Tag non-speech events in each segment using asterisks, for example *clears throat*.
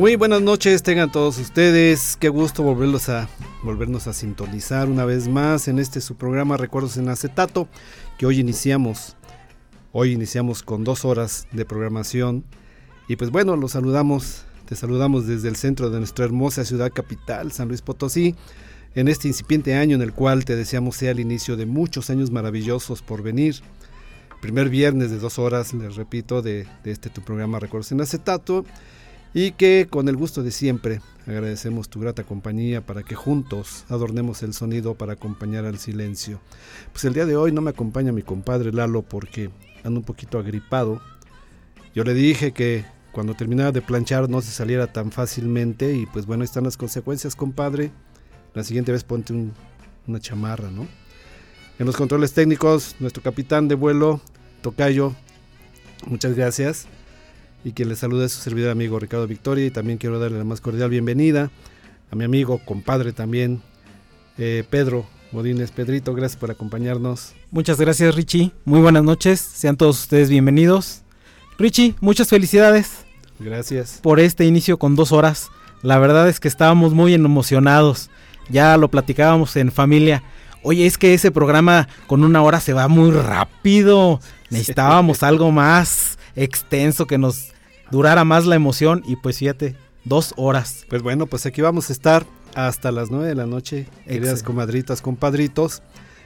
Muy buenas noches, tengan todos ustedes. Qué gusto volverlos a volvernos a sintonizar una vez más en este su programa Recuerdos en Acetato, que hoy iniciamos. Hoy iniciamos con dos horas de programación. Y pues bueno, los saludamos, te saludamos desde el centro de nuestra hermosa ciudad capital, San Luis Potosí, en este incipiente año en el cual te deseamos sea el inicio de muchos años maravillosos por venir. Primer viernes de dos horas, les repito, de, de este tu programa Recuerdos en Acetato y que con el gusto de siempre agradecemos tu grata compañía para que juntos adornemos el sonido para acompañar al silencio. Pues el día de hoy no me acompaña mi compadre Lalo porque ando un poquito agripado. Yo le dije que cuando terminara de planchar no se saliera tan fácilmente y pues bueno, están las consecuencias, compadre. La siguiente vez ponte una chamarra, ¿no? En los controles técnicos, nuestro capitán de vuelo, Tocayo, muchas gracias y quien les saluda es su servidor amigo Ricardo Victoria y también quiero darle la más cordial bienvenida a mi amigo, compadre también, eh, Pedro Modines. Pedrito, gracias por acompañarnos. Muchas gracias Richie, muy buenas noches, sean todos ustedes bienvenidos. Richie, muchas felicidades. Gracias. Por este inicio con dos horas. La verdad es que estábamos muy emocionados. Ya lo platicábamos en familia. Oye, es que ese programa con una hora se va muy rápido. Necesitábamos *laughs* algo más extenso que nos durara más la emoción y pues fíjate, dos horas. Pues bueno, pues aquí vamos a estar hasta las nueve de la noche, queridas comadritas, compadritos,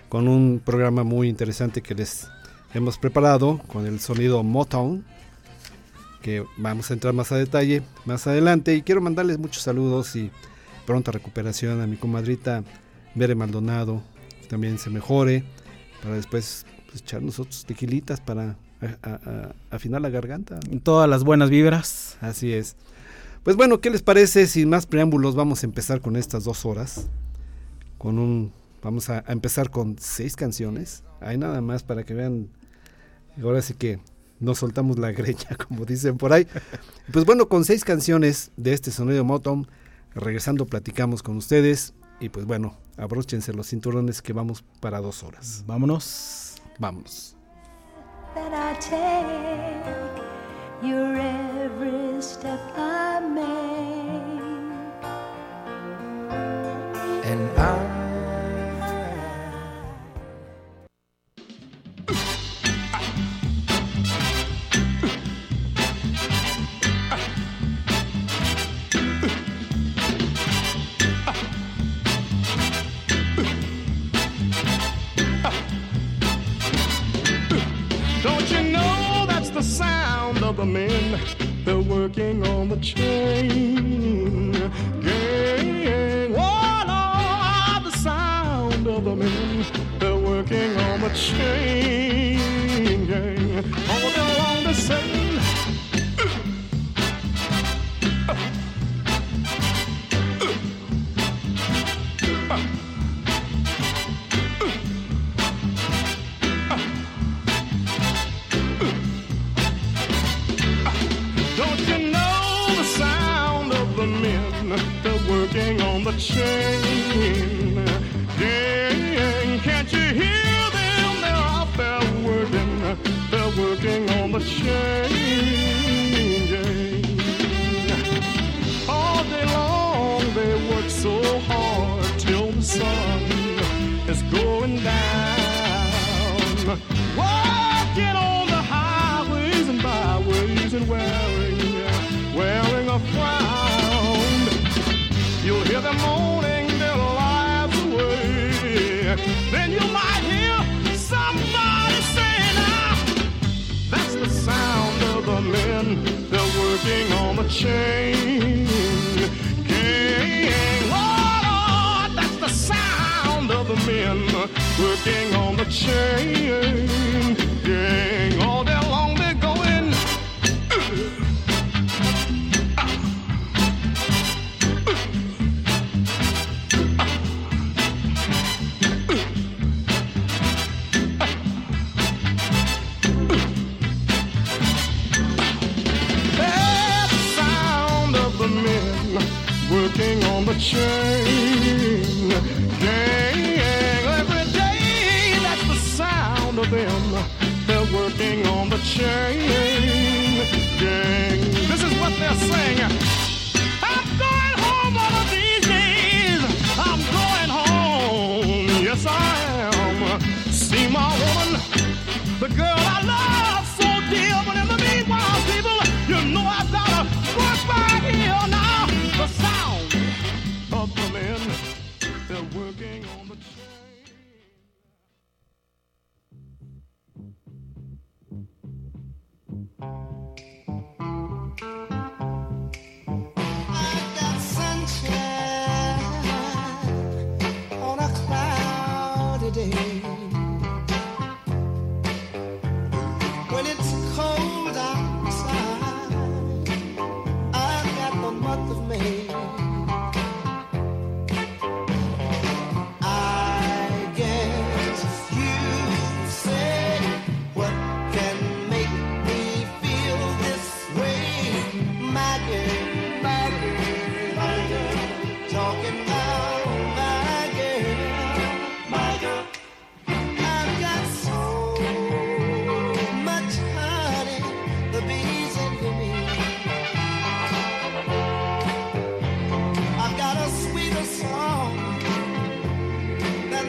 con un programa muy interesante que les hemos preparado con el sonido Motown, que vamos a entrar más a detalle más adelante y quiero mandarles muchos saludos y pronta recuperación a mi comadrita Bere Maldonado, que también se mejore, para después pues, echar nosotros tequilitas para a, afinar la garganta. Todas las buenas vibras. Así es. Pues bueno, ¿qué les parece? Sin más preámbulos, vamos a empezar con estas dos horas. Con un. Vamos a, empezar con seis canciones. Hay nada más para que vean. Ahora sí que nos soltamos la *laughs* greña, como dicen por ahí. Pues bueno, con seis canciones de este sonido Motown, regresando platicamos con ustedes. Y pues bueno, abróchense los cinturones que vamos para dos horas. Vámonos. Vamos. That I take, your every step I make. And I the men, they're working on the chain gang. What are the sound of the men, they're working on the chain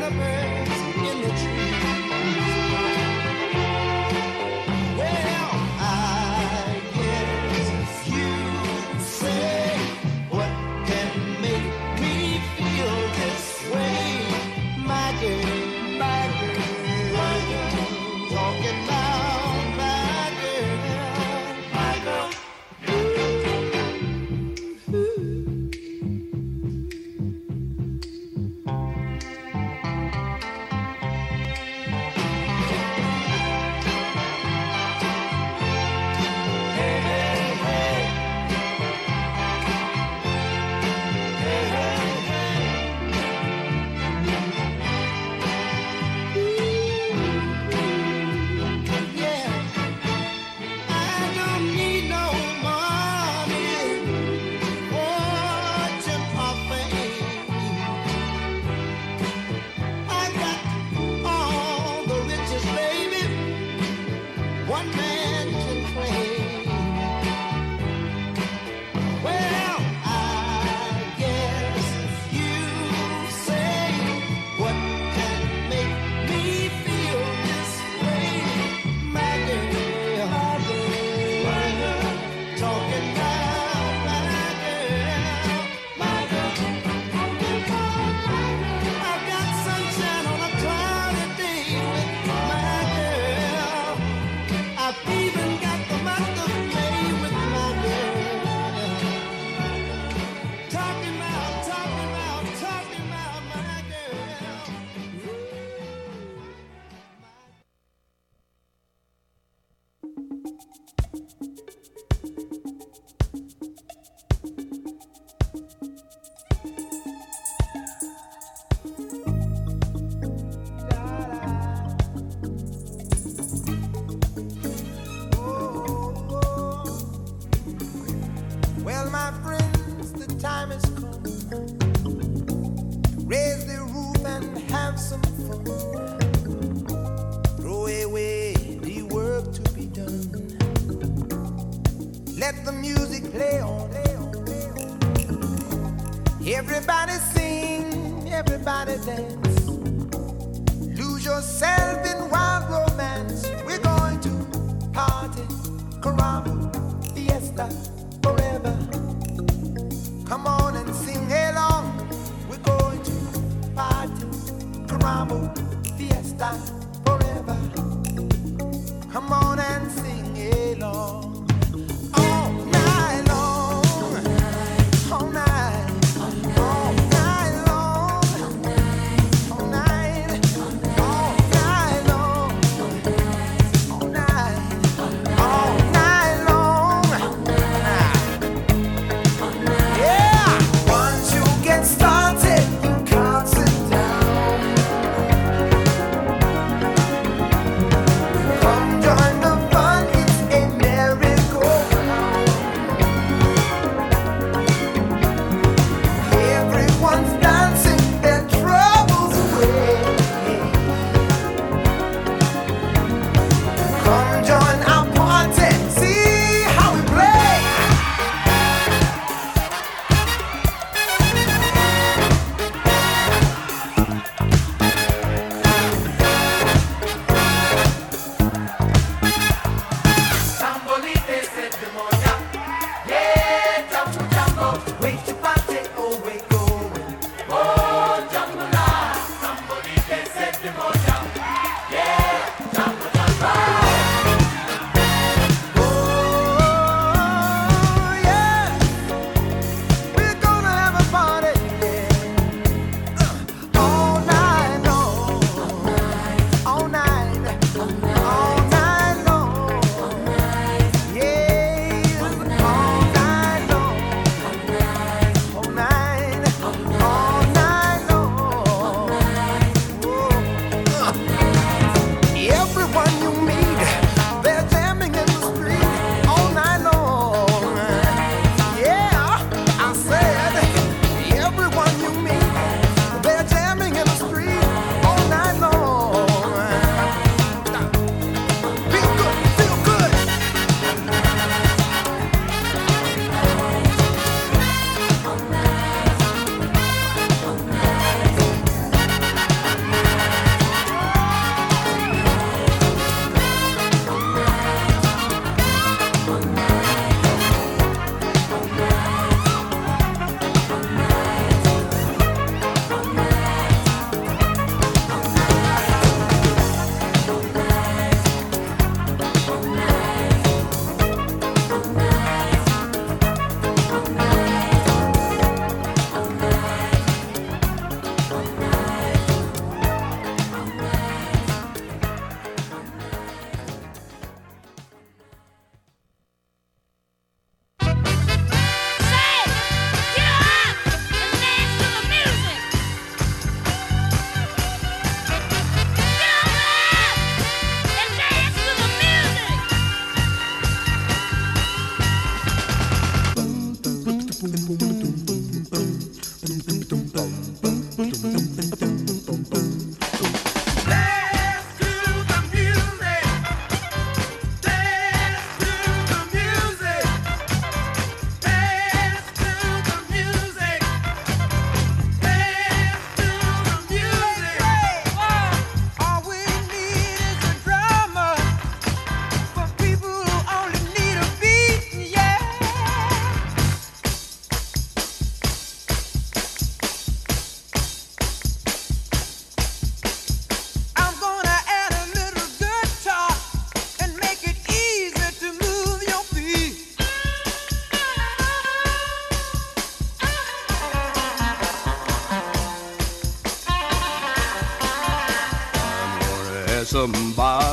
than the birds in the trees.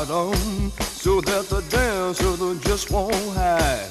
Bottom so that the dancer just won't hide.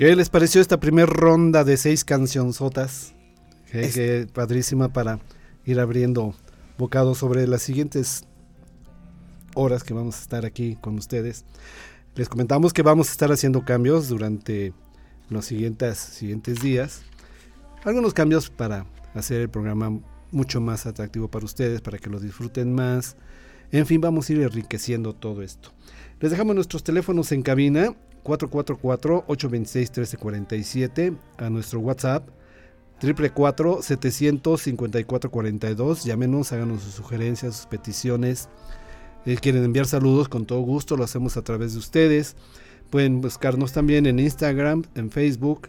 ¿Qué les pareció esta primera ronda de seis cancionzotas? Que, Es- que padrísima para ir abriendo bocado sobre las siguientes horas que vamos a estar aquí con ustedes. Les comentamos que vamos a estar haciendo cambios durante los siguientes, siguientes días. Algunos cambios para hacer el programa mucho más atractivo para ustedes, para que lo disfruten más. En fin, vamos a ir enriqueciendo todo esto. Les dejamos nuestros teléfonos en cabina 444-826-1347 a nuestro WhatsApp 444-754-42. Llámenos, háganos sus sugerencias, sus peticiones. Eh, quieren enviar saludos, con todo gusto lo hacemos a través de ustedes. Pueden buscarnos también en Instagram, en Facebook,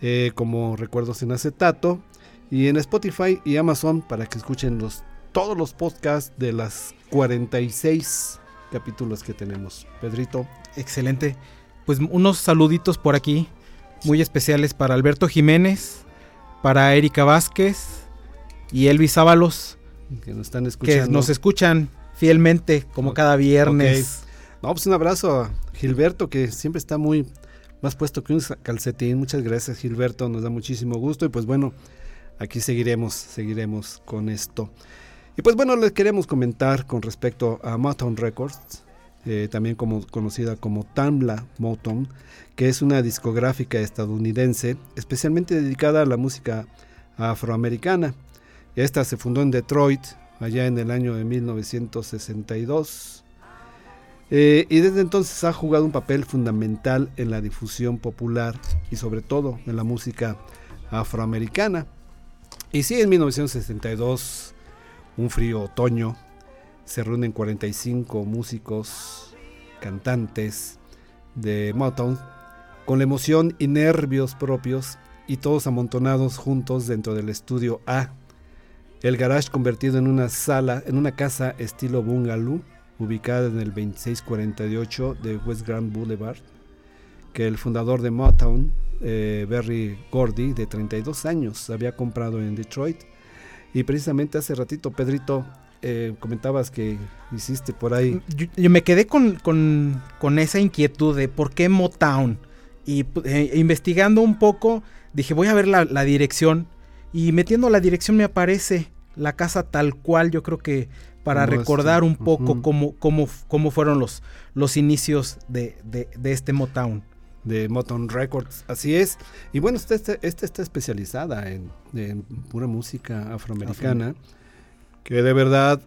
eh, como Recuerdos en Acetato, y en Spotify y Amazon para que escuchen los, todos los podcasts de las 46 capítulos que tenemos. Pedrito, Excelente. Pues unos saluditos por aquí, muy especiales para Alberto Jiménez, para Erika Vázquez y Elvis Ábalos, que nos están que escuchando. nos escuchan fielmente como cada viernes. No, pues un abrazo a Gilberto, que siempre está muy más puesto que un calcetín. Muchas gracias, Gilberto. Nos da muchísimo gusto. Y pues bueno, aquí seguiremos, seguiremos con esto. Y pues bueno, les queremos comentar con respecto a Motown Records, eh, también como, conocida como Tamla Motown, que es una discográfica estadounidense especialmente dedicada a la música afroamericana. Esta se fundó en Detroit, allá en el año de 1962. Eh, y desde entonces ha jugado un papel fundamental en la difusión popular y sobre todo en la música afroamericana. Y sí, en 1962, un frío otoño, se reúnen 45 músicos, cantantes de Motown, con la emoción y nervios propios y todos amontonados juntos dentro del estudio A. El garage convertido en una sala, en una casa estilo bungalow, ubicada en el 2648 de West Grand Boulevard, que el fundador de Motown, eh, Berry Gordy, de 32 años, había comprado en Detroit. Y precisamente hace ratito, Pedrito, eh, comentabas que hiciste por ahí. Yo, yo me quedé con, con- con esa inquietud de por qué Motown. Y pu- eh, investigando un poco, dije, voy a ver la, la dirección. Y metiendo la dirección me aparece la casa tal cual, yo creo que para Como recordar este, un poco ujú. cómo, cómo, cómo fueron los, los inicios de, de- de este Motown. de Motown Records, así es. Y bueno, esta, esta, esta está especializada en, en pura música afroamericana, que de verdad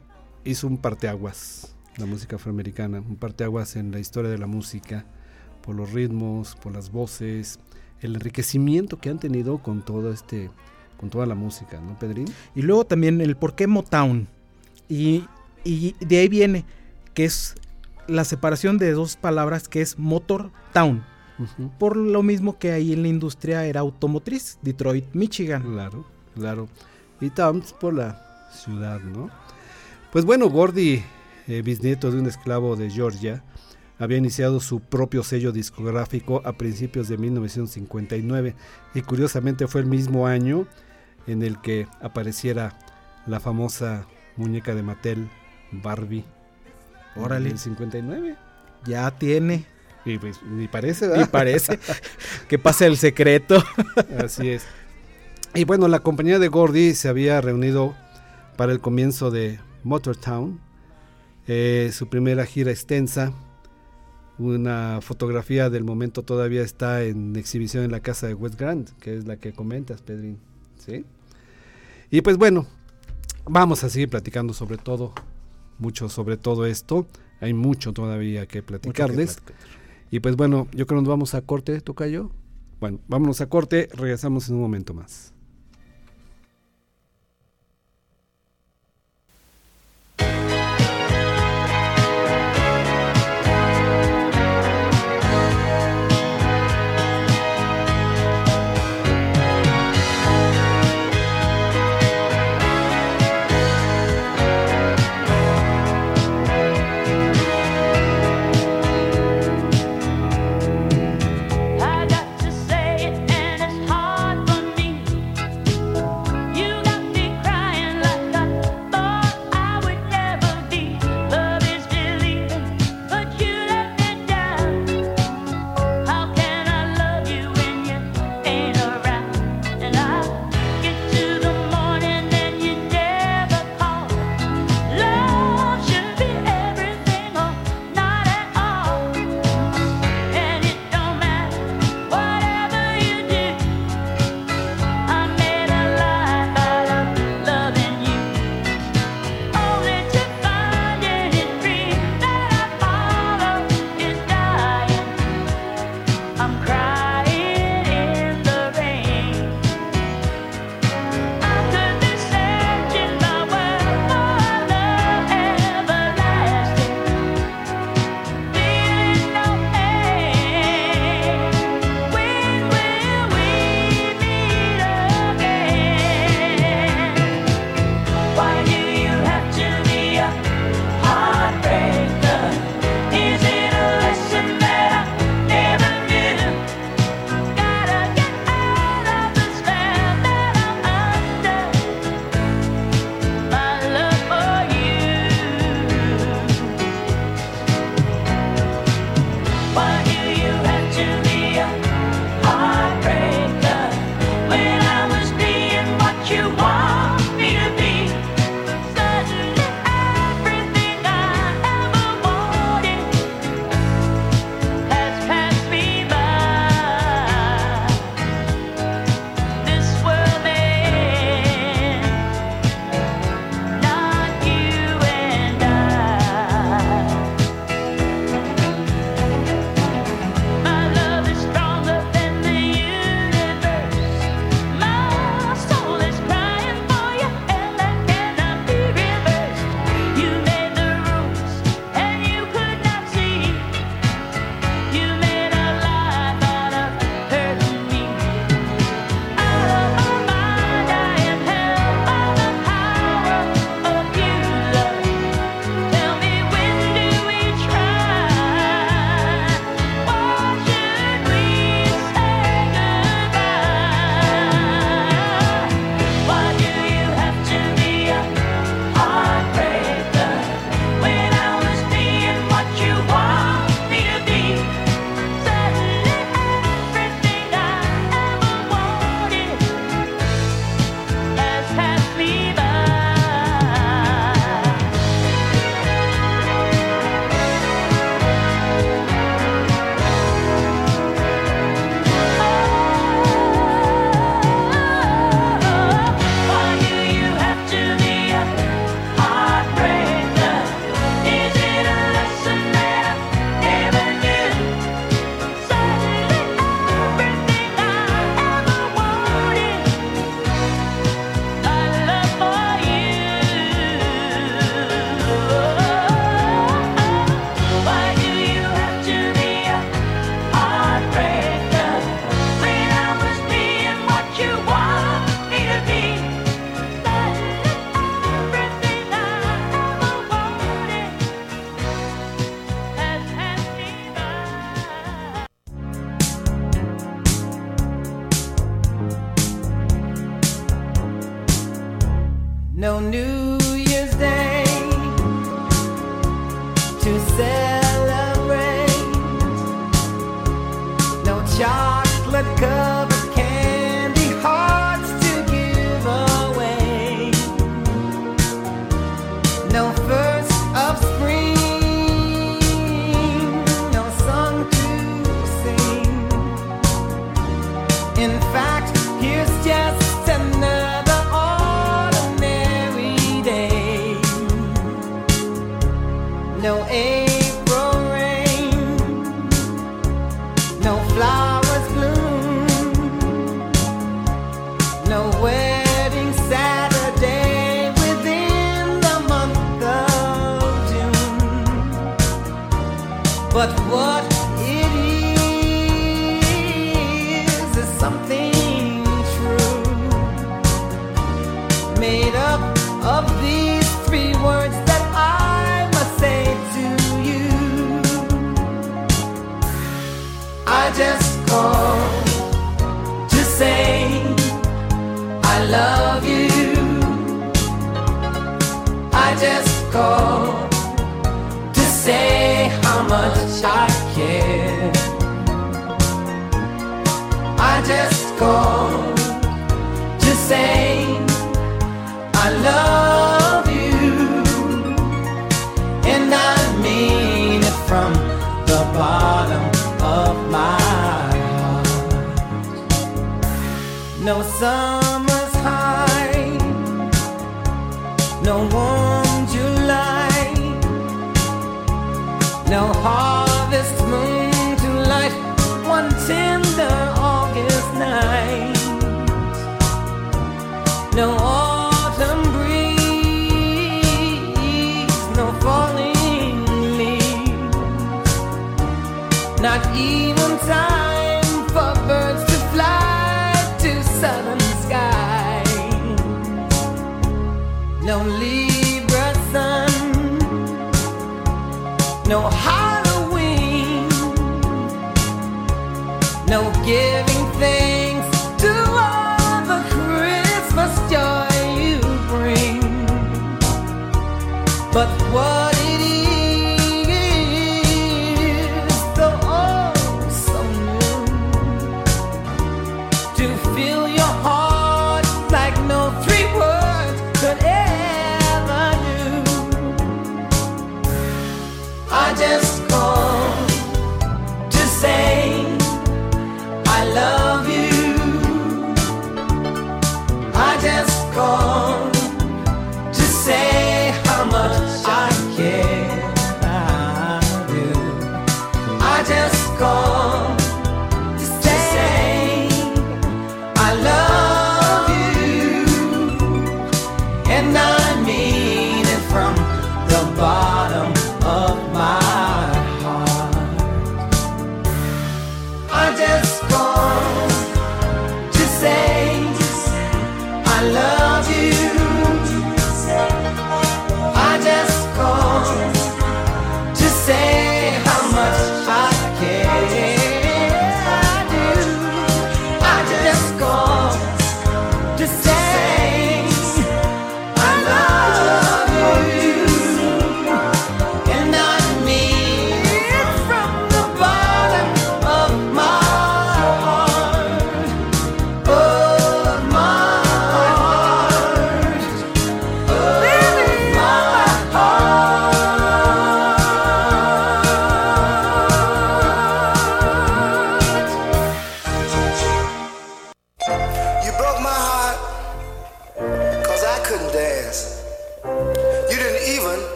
hizo un parteaguas, la música afroamericana, un parteaguas en la historia de la música, por los ritmos, por las voces, el enriquecimiento que han tenido con todo este, con toda la música, ¿no, Pedrín? Y luego también el por qué Motown. Y, y de ahí viene que es la separación de dos palabras que es Motor Town. Por lo mismo que ahí en la industria era automotriz, Detroit, Michigan. Claro, claro. Y Towns por la ciudad, ¿no? Pues bueno, Gordy, eh, bisnieto de un esclavo de Georgia, había iniciado su propio sello discográfico a principios de 1959 y curiosamente fue el mismo año en el que apareciera la famosa muñeca de Mattel, Barbie. Órale. El 59. Ya tiene. Y pues ni parece, ¿verdad? parece *laughs* que pasa el secreto. Así es. Y bueno, la compañía de Gordy se había reunido para el comienzo de Motortown, eh, su primera gira extensa. Una fotografía del momento todavía está en exhibición en la casa de West Grand, que es la que comentas, Pedrín. ¿Sí? Y pues bueno, vamos a seguir platicando sobre todo, mucho sobre todo esto. Hay mucho todavía que platicarles. Y pues bueno, yo creo que nos vamos a corte, Tocayo. Bueno, vámonos a corte, regresamos en un momento más.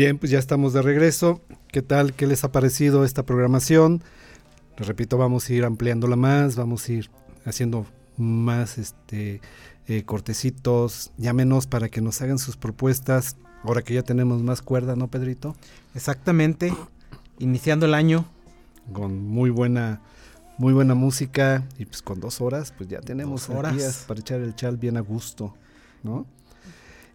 Bien, pues ya estamos de regreso. ¿Qué tal? ¿Qué les ha parecido esta programación? Les repito, vamos a ir ampliándola más, vamos a ir haciendo más este eh, cortecitos, llámenos para que nos hagan sus propuestas. Ahora que ya tenemos más cuerda, ¿no, Pedrito? Exactamente. Iniciando el año. Con muy buena, muy buena música y pues con dos horas, pues ya tenemos Dos horas. días para echar el chal bien a gusto, ¿no?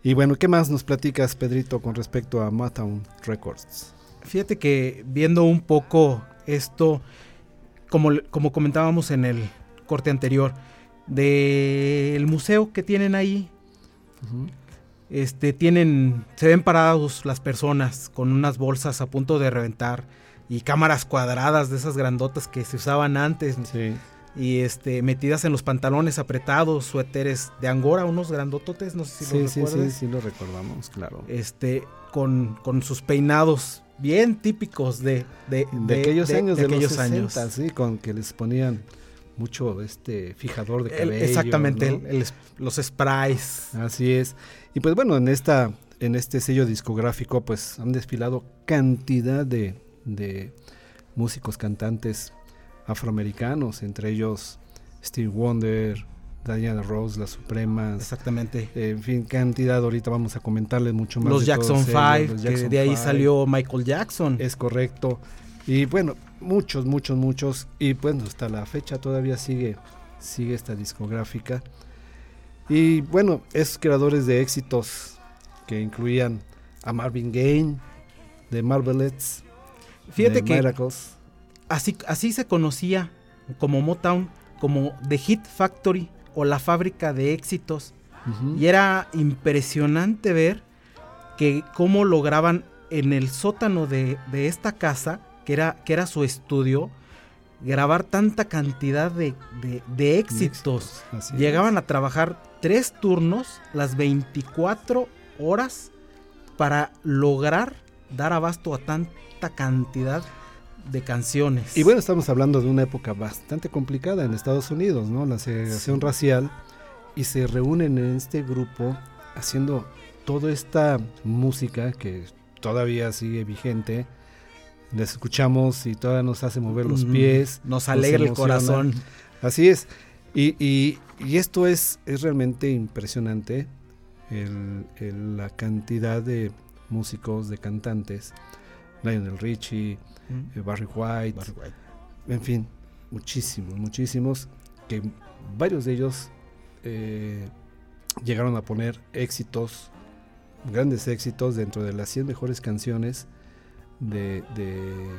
Y bueno, ¿qué más nos platicas, Pedrito, con respecto a Motown Records? Fíjate que viendo un poco esto, como, como comentábamos en el corte anterior, del museo que tienen ahí, este, tienen, se ven parados las personas con unas bolsas a punto de reventar y cámaras cuadradas de esas grandotas que se usaban antes Sí. Y este, metidas en los pantalones apretados, suéteres de angora, unos grandototes, no sé si Sí, los sí, recuerdas. sí, sí, lo recordamos, claro. este, con, con sus peinados bien típicos de, de, de, aquellos años, de, aquellos los años. 60, sí, con que les ponían mucho este fijador de El- cabello. exactamente, ¿no? el- el- los sprays. Así es. Y pues bueno, en esta en este sello discográfico pues han desfilado cantidad de, de músicos cantantes afroamericanos, entre ellos Steve Wonder, Diana Rose, Las Supremas, Exactamente. eh, en fin, cantidad, ahorita vamos a comentarles mucho más. Los de Jackson ellos, 5, los que Jackson de ahí Five. salió Michael Jackson. Es correcto. Y bueno, muchos, muchos, muchos. Y bueno, hasta la fecha todavía sigue, sigue esta discográfica. Y bueno, esos creadores de éxitos que incluían a Marvin Gaye, de Marvelettes, Fíjate de que Miracles. Así, así se conocía como Motown, como The Hit Factory o la fábrica de éxitos. Y era impresionante ver que cómo lograban en el sótano de, de esta casa, que era, que era su estudio, grabar tanta cantidad de, de- de éxitos. Llegaban a trabajar tres turnos, las 24 horas, para lograr dar abasto a tanta cantidad de canciones. Y bueno, estamos hablando de una época bastante complicada en Estados Unidos, ¿no? La segregación racial. Y se reúnen en este grupo haciendo toda esta música que todavía sigue vigente. Les escuchamos y todavía nos hace mover los Mm, pies. nos alegra el corazón. Así es. Y, y- y esto es, es realmente impresionante. el- el- la cantidad de músicos, de cantantes. Lionel Richie, eh, Barry White, en fin, muchísimos, muchísimos, que varios de ellos eh, llegaron a poner éxitos, grandes éxitos dentro de las 100 mejores canciones de, de-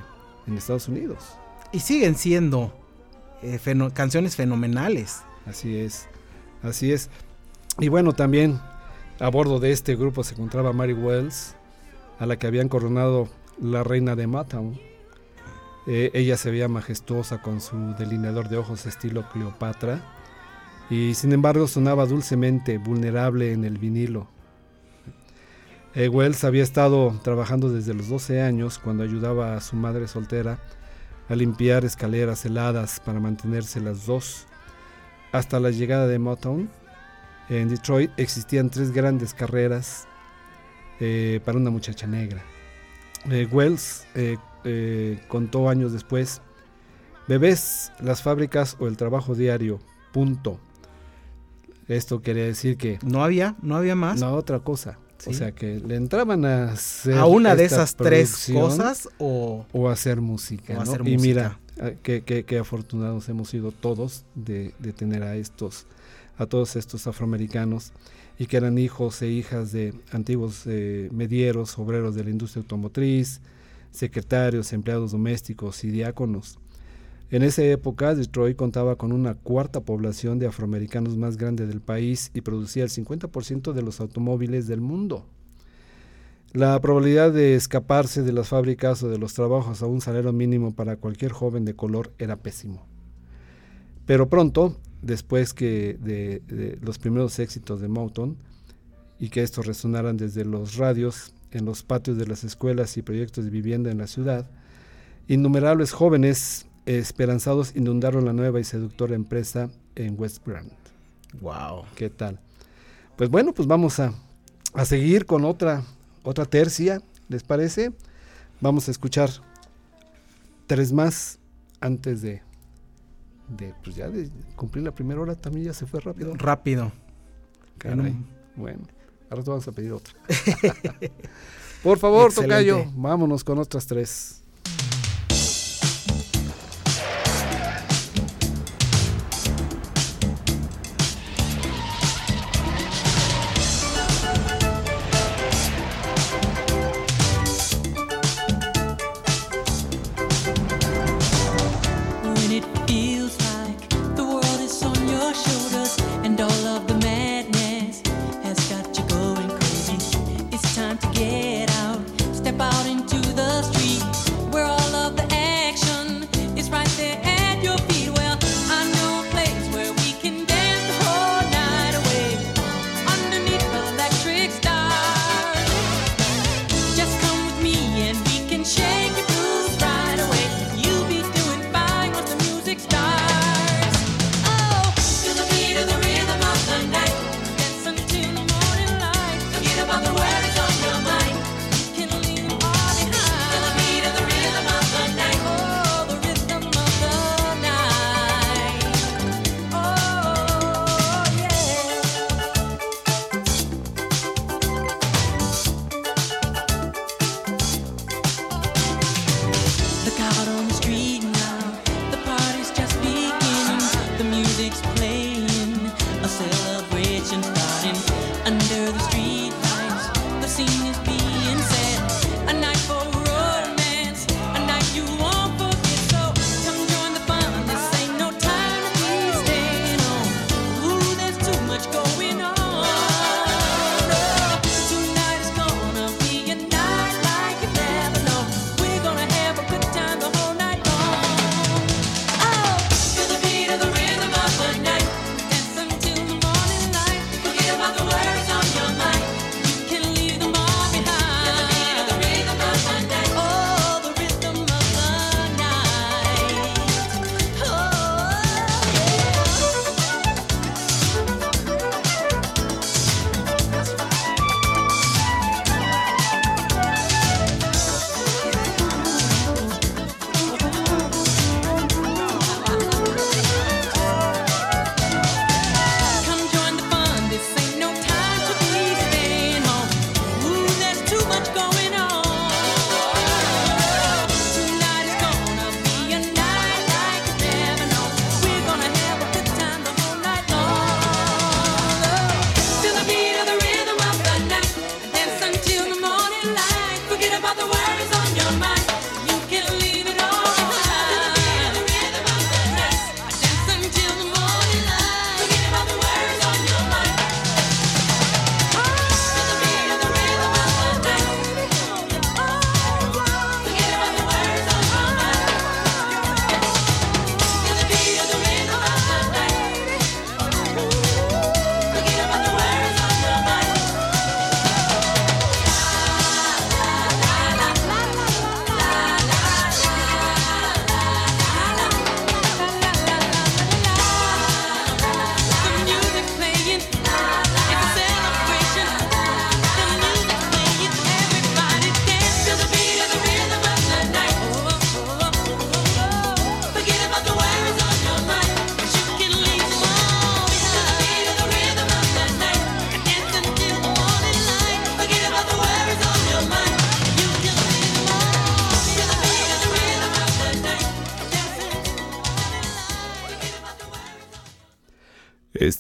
en Estados Unidos. Y siguen siendo eh, feno- canciones fenomenales. Así es, así es. Y bueno, también a bordo de este grupo se encontraba Mary Wells, a la que habían coronado la reina de Motown. Eh, ella se veía majestuosa con su delineador de ojos estilo Cleopatra y sin embargo sonaba dulcemente vulnerable en el vinilo. Eh, Wells había estado trabajando desde los 12 años cuando ayudaba a su madre soltera a limpiar escaleras heladas para mantenerse las dos. Hasta la llegada de Motown, en Detroit existían tres grandes carreras eh, para una muchacha negra. Eh, Wells eh, eh, contó años después, bebés, las fábricas o el trabajo diario, punto. Esto quería decir que No había, no había más. no otra cosa. O sea que le entraban a hacer a una de esas tres cosas o o hacer música. O ¿no? hacer y música. mira, ah, qué, qué- qué afortunados hemos sido todos de, de tener a estos, a todos estos afroamericanos y que eran hijos e hijas de antiguos eh, medieros, obreros de la industria automotriz, secretarios, empleados domésticos y diáconos. En esa época, Detroit contaba con una cuarta población de afroamericanos más grande del país y producía el 50% de los automóviles del mundo. La probabilidad de escaparse de las fábricas o de los trabajos a un salario mínimo para cualquier joven de color era pésimo. Pero pronto, después que de, los primeros éxitos de Mouton y que estos resonaran desde los radios en los patios de las escuelas y proyectos de vivienda en la ciudad, innumerables jóvenes esperanzados inundaron la nueva y seductora empresa en West Grand. Wow. ¿Qué tal? Pues bueno, pues vamos a, a seguir con otra, otra tercia, ¿les parece? Vamos a escuchar tres más antes de de pues ya de cumplir la primera hora también ya se fue rápido. Rápido. Caray. Bueno, ahora te vamos a pedir otra. *laughs* Por favor, Excelente. Tocayo, vámonos con otras tres.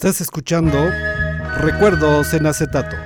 Estás escuchando Recuerdos en acetato.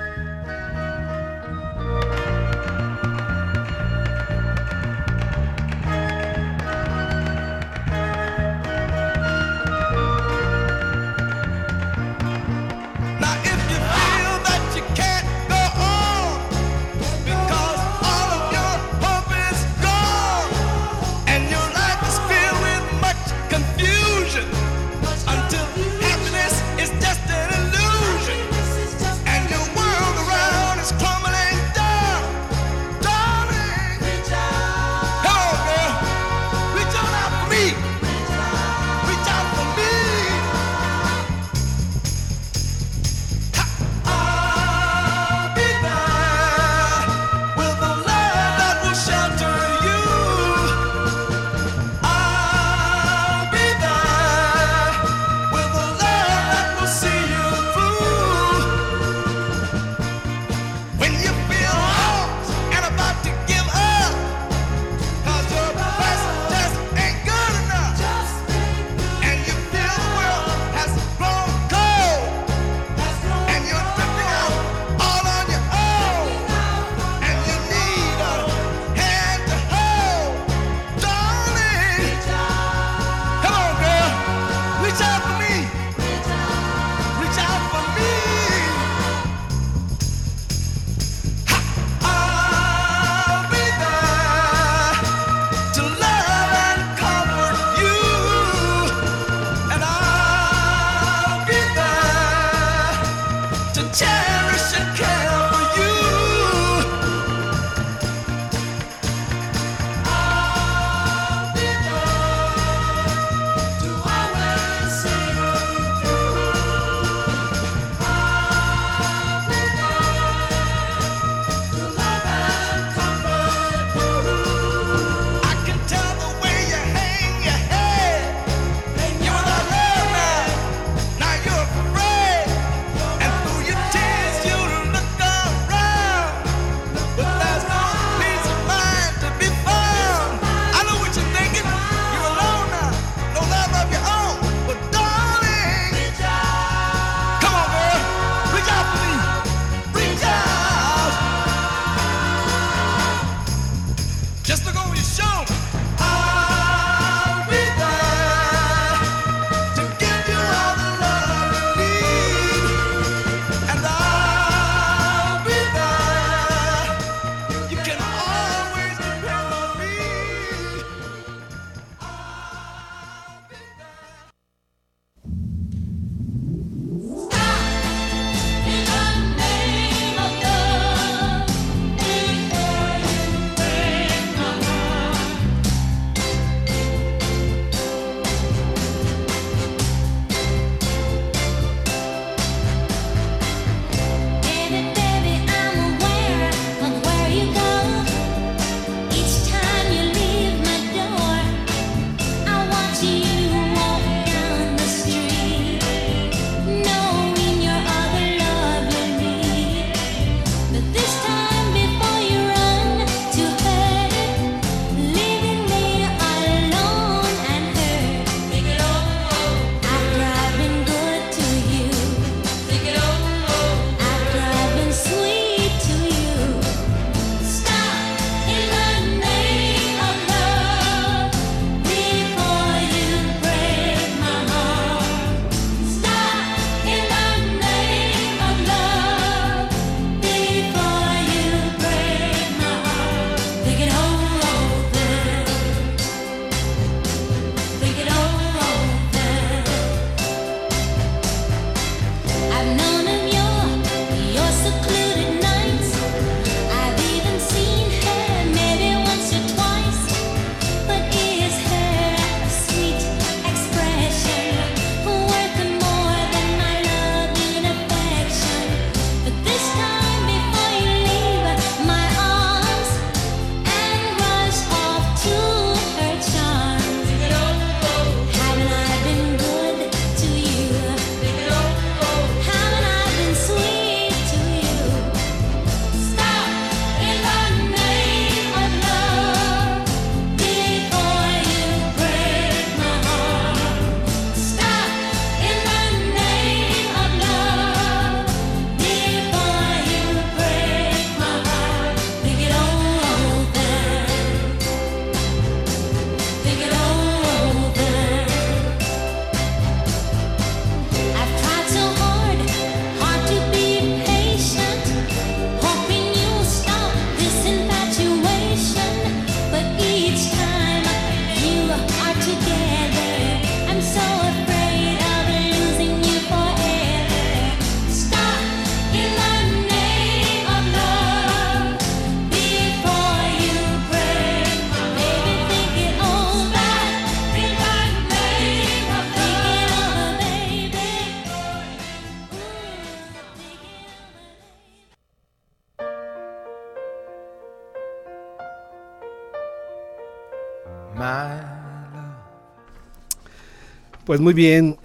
Pues muy bien,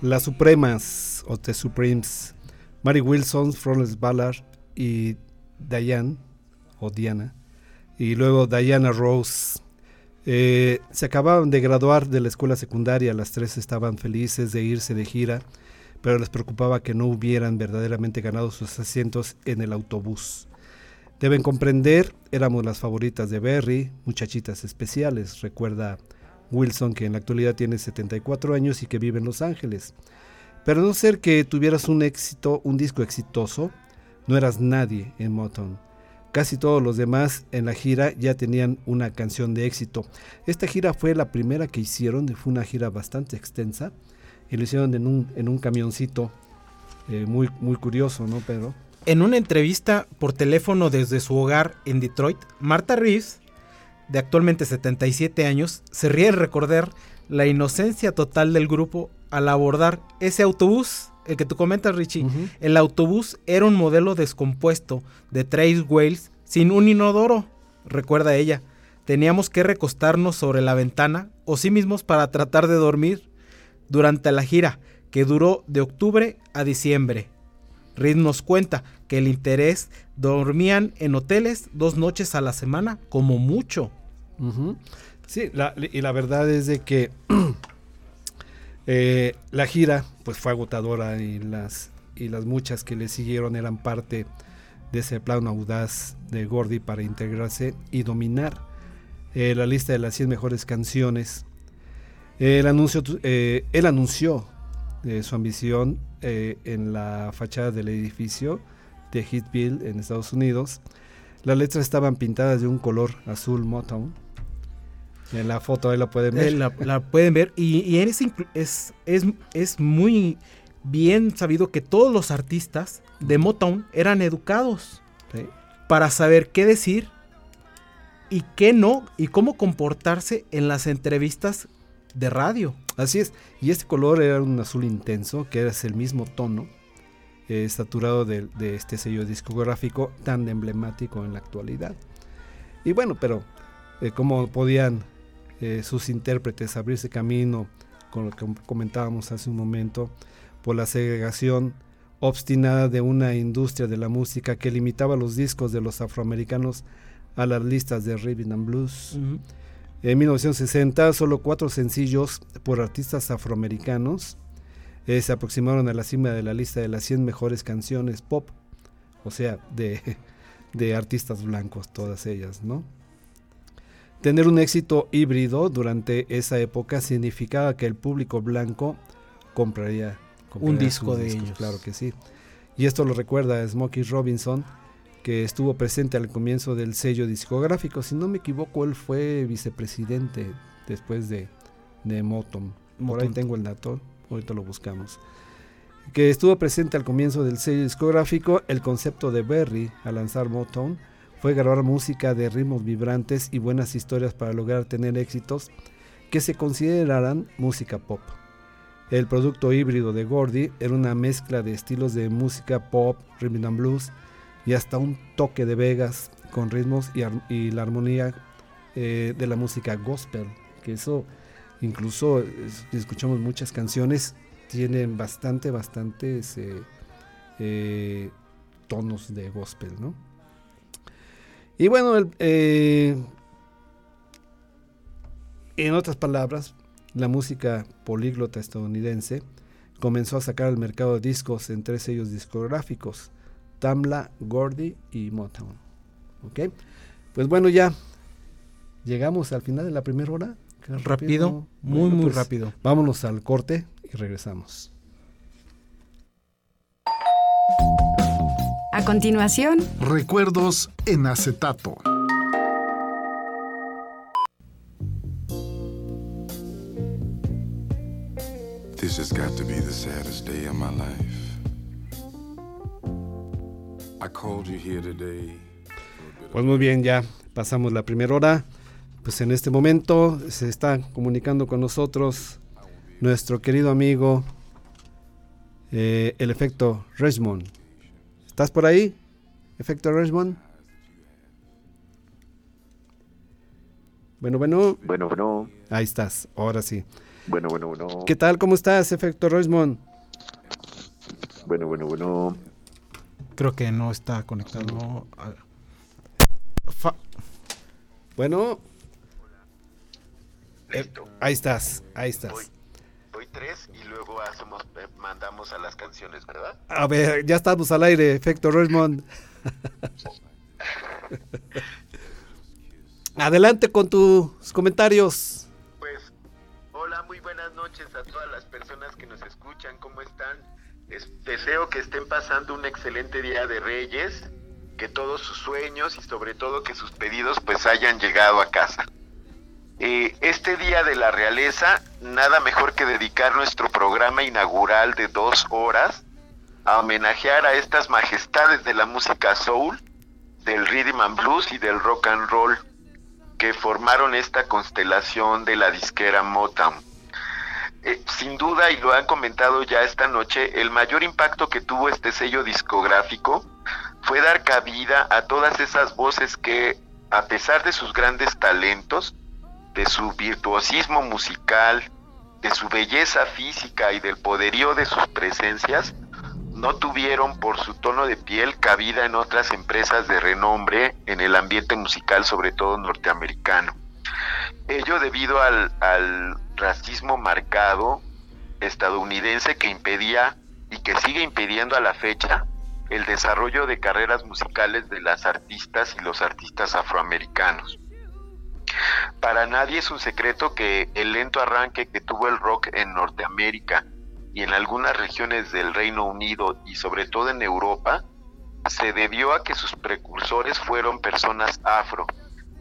las Supremas o The Supremes, Mary Wilson, Florence Ballard y Diane o Diana, y luego Diana Rose. Eh, se acababan de graduar de la escuela secundaria, las tres estaban felices de irse de gira, pero les preocupaba que no hubieran verdaderamente ganado sus asientos en el autobús. Deben comprender, éramos las favoritas de Berry, muchachitas especiales, recuerda Wilson, que en la actualidad tiene 74 años y que vive en Los Ángeles. Pero a no ser que tuvieras un éxito, un disco exitoso, no eras nadie en Motown. Casi todos los demás en la gira ya tenían una canción de éxito. Esta gira fue la primera que hicieron, fue una gira bastante extensa y lo hicieron en un, en un camioncito eh, muy, muy curioso, ¿no, Pedro? En una entrevista por teléfono desde su hogar en Detroit, Marta Reeves, de actualmente 77 años, se ríe al recordar la inocencia total del grupo al abordar ese autobús, el que tú comentas, Richie. El autobús era un modelo descompuesto de Trace Wales sin un inodoro, recuerda ella. Teníamos que recostarnos sobre la ventana o sí mismos para tratar de dormir durante la gira, que duró de octubre a diciembre. Reed nos cuenta que el interés dormían en hoteles dos noches a la semana, como mucho. Sí, la- y la verdad es de que *clears throat* eh, la gira pues fue agotadora y las, y las muchas que le siguieron eran parte de ese plan audaz de Gordy para integrarse y dominar eh, la lista de las 100 mejores canciones. Él anunció, eh, él anunció eh, su ambición eh, en la fachada del edificio de Hitville en Estados Unidos. Las letras estaban pintadas de un color azul Motown. En la foto ahí la pueden ver. Eh, la, la pueden ver y, y es, es, es, es muy bien sabido que todos los artistas de Motown eran educados Sí. para saber qué decir y qué no y cómo comportarse en las entrevistas de radio. Así es. Y este color era un azul intenso, que es el mismo tono eh, saturado de, de este sello discográfico tan emblemático en la actualidad. Y bueno, pero eh, cómo podían eh, sus intérpretes abrirse camino, con lo que comentábamos hace un momento, por la segregación obstinada de una industria de la música que limitaba los discos de los afroamericanos a las listas de rhythm and blues. En 1960, solo cuatro sencillos por artistas afroamericanos eh, se aproximaron a la cima de la lista de las 100 mejores canciones pop, o sea, de, *laughs* de artistas blancos, todas ellas, ¿no? Tener un éxito híbrido durante esa época significaba que el público blanco compraría, compraría disco de discos, ellos. Claro que sí. Y esto lo recuerda Smokey Robinson, que estuvo presente al comienzo del sello discográfico. Si no me equivoco, él fue vicepresidente después de, de Motown. Por ahí tengo el dato, ahorita lo buscamos. Que estuvo presente al comienzo del sello discográfico, el concepto de Berry al lanzar Motown fue grabar música de ritmos vibrantes y buenas historias para lograr tener éxitos que se consideraran música pop. El producto híbrido de Gordy era una mezcla de estilos de música pop, rhythm and blues y hasta un toque de Vegas con ritmos y, la armonía eh, de la música gospel, que eso incluso es- escuchamos muchas canciones, tienen bastante, bastantes eh, eh, tonos de gospel, ¿no? Y bueno, el, eh, en otras palabras, la música políglota estadounidense comenzó a sacar al mercado de discos en tres sellos discográficos, Tamla, Gordy y Motown. ¿Ok? Pues bueno, ya llegamos al final de la primera hora. Rápido, muy, muy rápido. Vámonos al corte y regresamos. A continuación, Recuerdos en acetato. This has got to be the saddest day of my life. I called you here today. Pues muy bien, ya pasamos la primera hora. Pues en este momento se está comunicando con nosotros nuestro querido amigo, eh, el efecto Richmond. ¿Estás por ahí? Efecto Richmond. Bueno, bueno. Bueno, bueno. Ahí estás, ahora sí. Bueno, bueno, bueno. ¿Qué tal? ¿Cómo estás, Efecto Roismond? Bueno, bueno, bueno. Creo que no está conectado. a- Fa- Bueno. Eh, ahí estás, ahí estás. Tres y luego hacemos, eh, mandamos a las canciones, ¿verdad? A ver, ya estamos al aire, Efecto Roismond. *laughs* Adelante con tus comentarios. Pues, hola, muy buenas noches a todas las personas que nos escuchan, ¿cómo están? Es- deseo que estén pasando un excelente día de Reyes, que todos sus sueños y sobre todo que sus pedidos pues hayan llegado a casa. Eh, este día de la realeza, nada mejor que dedicar nuestro programa inaugural de dos horas a homenajear a estas majestades de la música soul, del rhythm and blues y del rock and roll que formaron esta constelación de la disquera Motown. Eh, sin duda, y lo han comentado ya esta noche, el mayor impacto que tuvo este sello discográfico fue dar cabida a todas esas voces que, a pesar de sus grandes talentos, de su virtuosismo musical, de su belleza física y del poderío de sus presencias, no tuvieron por su tono de piel cabida en otras empresas de renombre en el ambiente musical, sobre todo norteamericano. Ello debido al, al racismo marcado estadounidense que impedía y que sigue impidiendo a la fecha el desarrollo de carreras musicales de las artistas y los artistas afroamericanos. Para nadie es un secreto que el lento arranque que tuvo el rock en Norteamérica y en algunas regiones del Reino Unido y sobre todo en Europa se debió a que sus precursores fueron personas afro.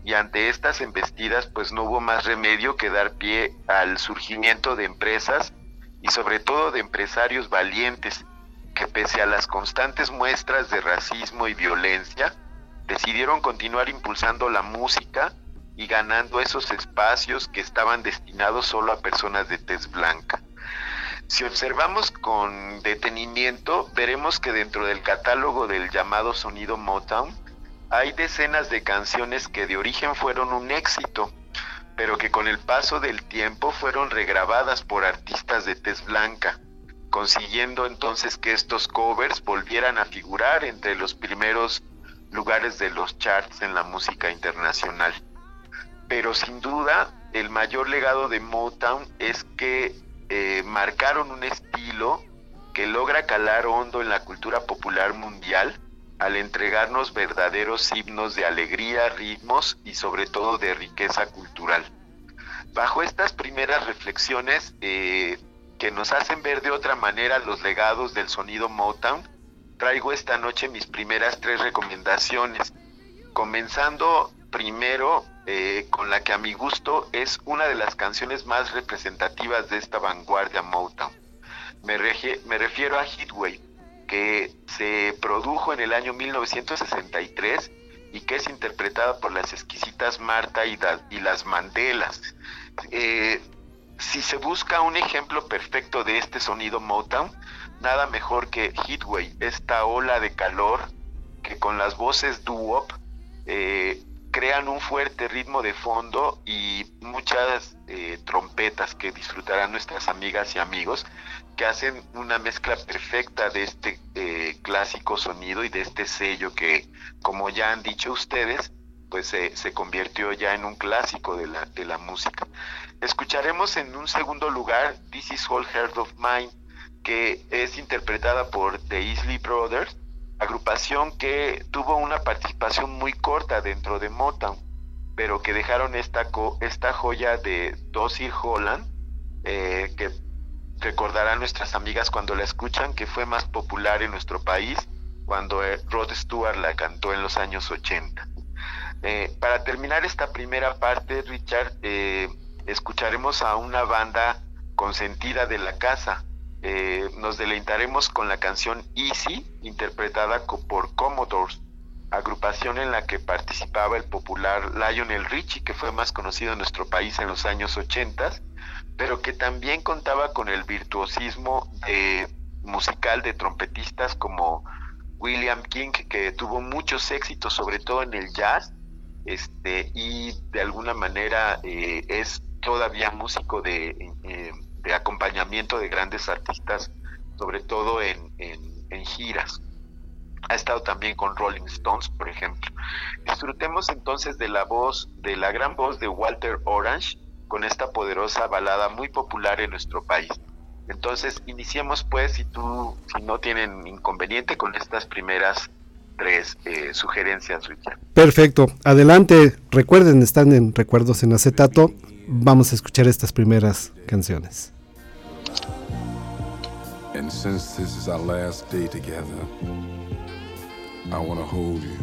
Y ante estas embestidas pues no hubo más remedio que dar pie al surgimiento de empresas y sobre todo de empresarios valientes que pese a las constantes muestras de racismo y violencia decidieron continuar impulsando la música y ganando esos espacios que estaban destinados solo a personas de tez blanca. Si observamos con detenimiento, veremos que dentro del catálogo del llamado sonido Motown hay decenas de canciones que de origen fueron un éxito, pero que con el paso del tiempo fueron regrabadas por artistas de tez blanca, consiguiendo entonces que estos covers volvieran a figurar entre los primeros lugares de los charts en la música internacional. Pero sin duda, el mayor legado de Motown es que eh, marcaron un estilo que logra calar hondo en la cultura popular mundial al entregarnos verdaderos himnos de alegría, ritmos y sobre todo de riqueza cultural. Bajo estas primeras reflexiones eh, que nos hacen ver de otra manera los legados del sonido Motown, traigo esta noche mis primeras tres recomendaciones, comenzando primero eh, con la que a mi gusto es una de las canciones más representativas de esta vanguardia Motown. Me, refiero a Heatwave, que se produjo en el año 1963 y que es interpretada por las exquisitas Marta y, y las Mandelas. Eh, si se busca un ejemplo perfecto de este sonido Motown, nada mejor que Heatwave, esta ola de calor que con las voces doo-wop eh, crean un fuerte ritmo de fondo y muchas eh, trompetas que disfrutarán nuestras amigas y amigos que hacen una mezcla perfecta de este eh, clásico sonido y de este sello que, como ya han dicho ustedes, pues se- convirtió ya en un clásico de la, de la música. Escucharemos en un segundo lugar This Is All Heart of Mine, que es interpretada por The Isley Brothers, agrupación que tuvo una participación muy corta dentro de Motown, pero que dejaron esta, co- esta joya de Dossie Holland, eh, que recordarán nuestras amigas cuando la escuchan, que fue más popular en nuestro país cuando eh, Rod Stewart la cantó en los años 80. Eh, para terminar esta primera parte, Richard, escucharemos a una banda consentida de la casa. Eh, nos deleitaremos con la canción Easy, interpretada por Commodores, agrupación en la que participaba el popular Lionel Richie, que fue más conocido en nuestro país en los años 80, pero que también contaba con el virtuosismo de- musical de trompetistas como William King, que tuvo muchos éxitos, sobre todo en el jazz, este, y de alguna manera eh, es todavía músico de, eh, de acompañamiento de grandes artistas, sobre todo en, en- giras. Ha estado también con Rolling Stones, por ejemplo. Disfrutemos entonces de la voz, de la gran voz de Walter Orange, con esta poderosa balada muy popular en nuestro país. Entonces, iniciemos pues, si tú, si no tienen inconveniente con estas primeras tres eh, sugerencias, Richard. Perfecto, adelante. Recuerden, están en Recuerdos en Acetato. Vamos a escuchar estas primeras canciones. And since this is our last day together, I want to hold you.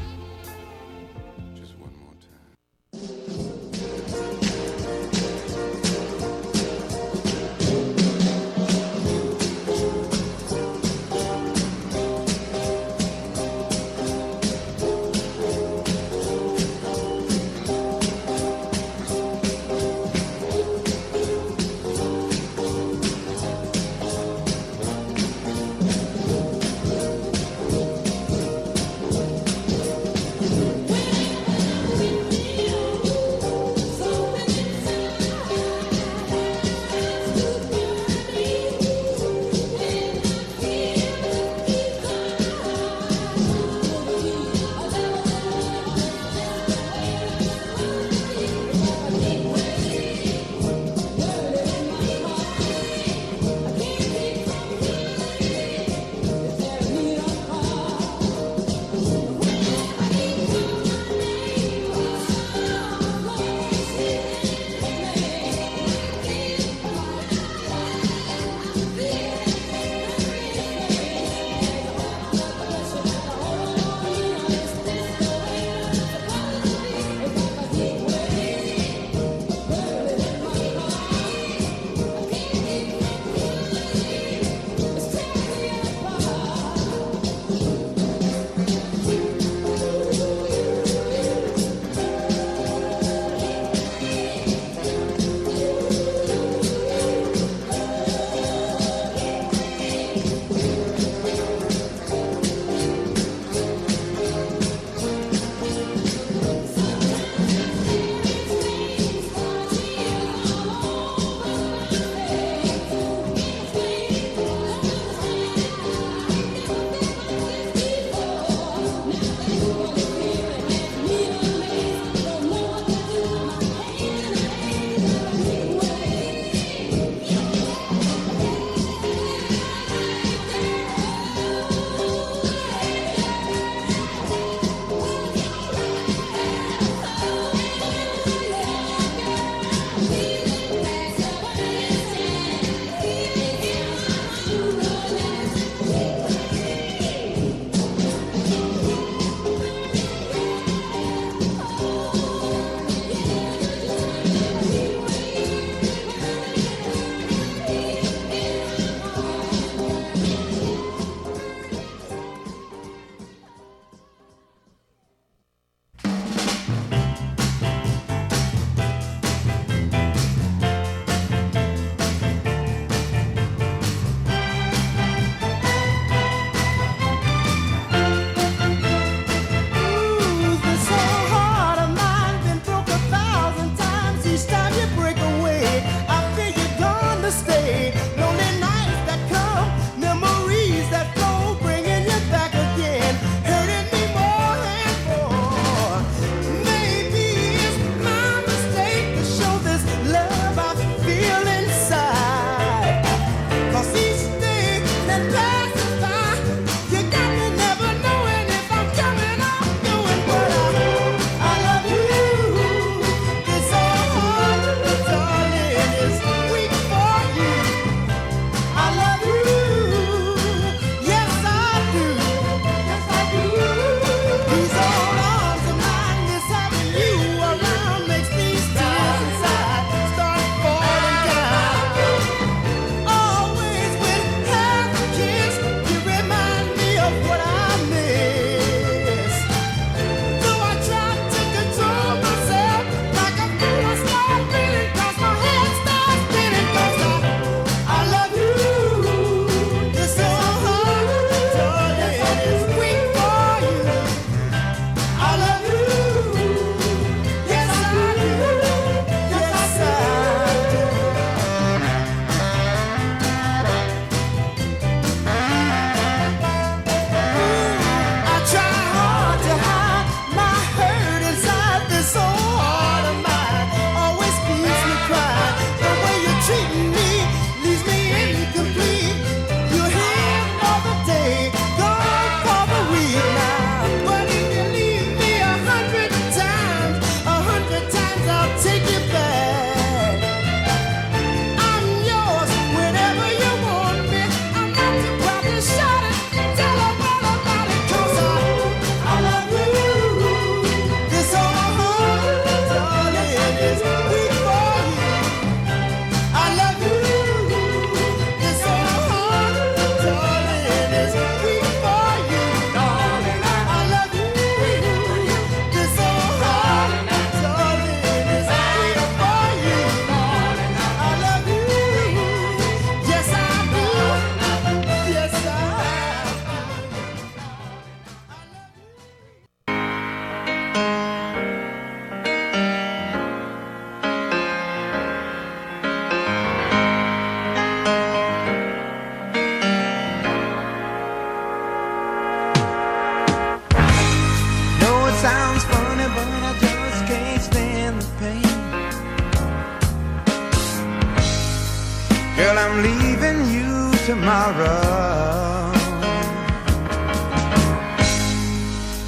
I'm leaving you tomorrow.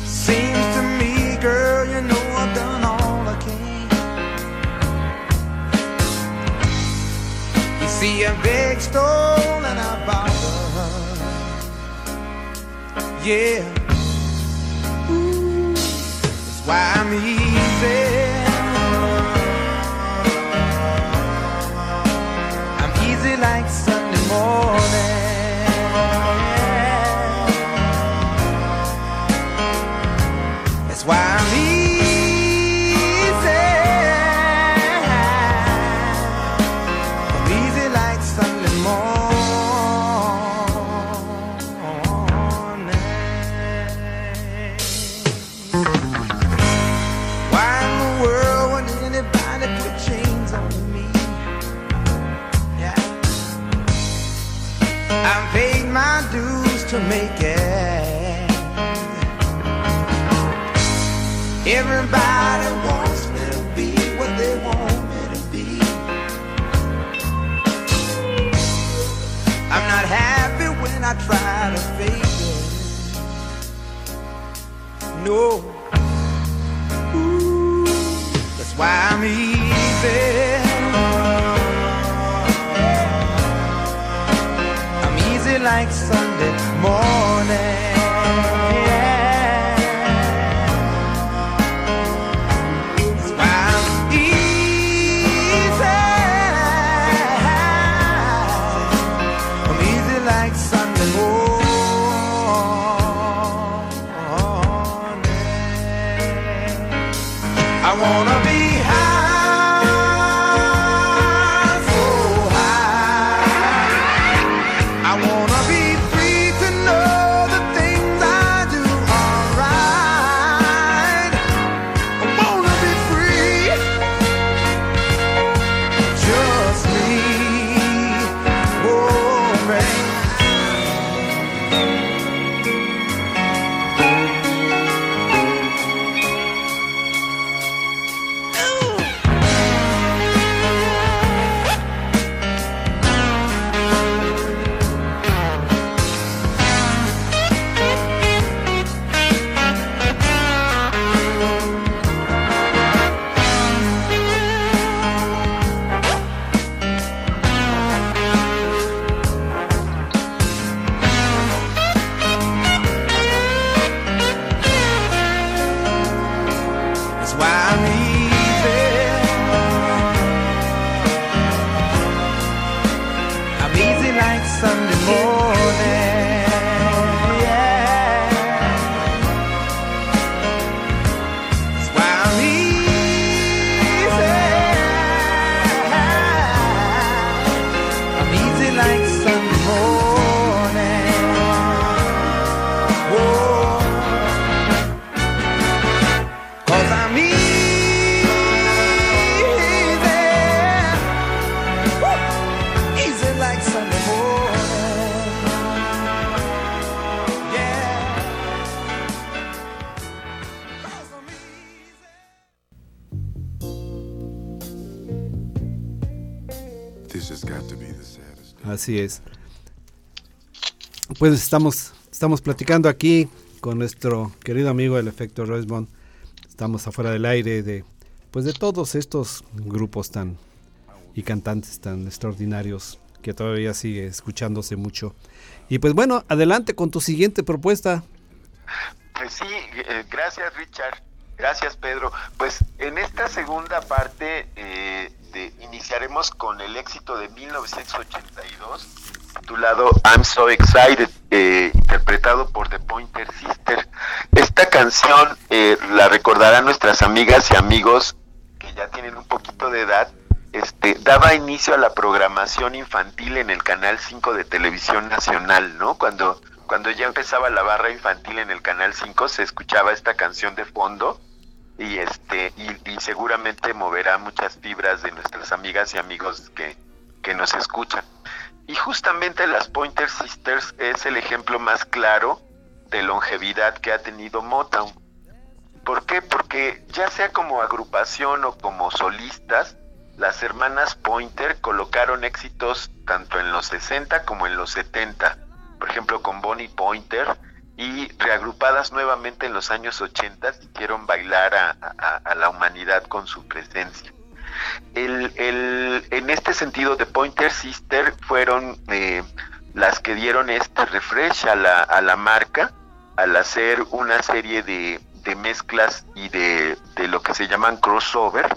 Seems to me, girl, you know I've done all I can. You see, I begged, stole, and I borrowed. Yeah. Ooh, that's why I'm easy. No. Ooh, that's why I'm easy. I'm easy like Sunday morning. Así es. Pues estamos, estamos platicando aquí con nuestro querido amigo el efecto Rosemont. Estamos afuera del aire de pues de todos estos grupos tan y cantantes tan extraordinarios que todavía sigue escuchándose mucho. Y pues bueno, adelante con tu siguiente propuesta. Pues sí, eh, gracias Richard, gracias Pedro. Pues en esta segunda parte eh, iniciaremos con el éxito de 1982 titulado I'm So Excited, eh, interpretado por The Pointer Sister. Esta canción eh, la recordarán nuestras amigas y amigos que ya tienen un poquito de edad. Este, daba inicio a la programación infantil en el canal 5 de televisión nacional, ¿no? Cuando cuando ya empezaba la barra infantil en el canal 5 se escuchaba esta canción de fondo y este y, seguramente moverá muchas fibras de nuestras amigas y amigos que, que nos escuchan. Y justamente las Pointer Sisters es el ejemplo más claro de longevidad que ha tenido Motown. ¿Por qué? Porque ya sea como agrupación o como solistas, las hermanas Pointer colocaron éxitos tanto en los 60 como en los 70, por ejemplo con Bonnie Pointer, y reagrupadas nuevamente en los años 80 hicieron bailar a, a- la humanidad con su presencia. El- el- en este sentido, The Pointer Sister fueron eh, las que dieron este refresh a la, a la marca al hacer una serie de, de mezclas y de, de lo que se llaman crossover,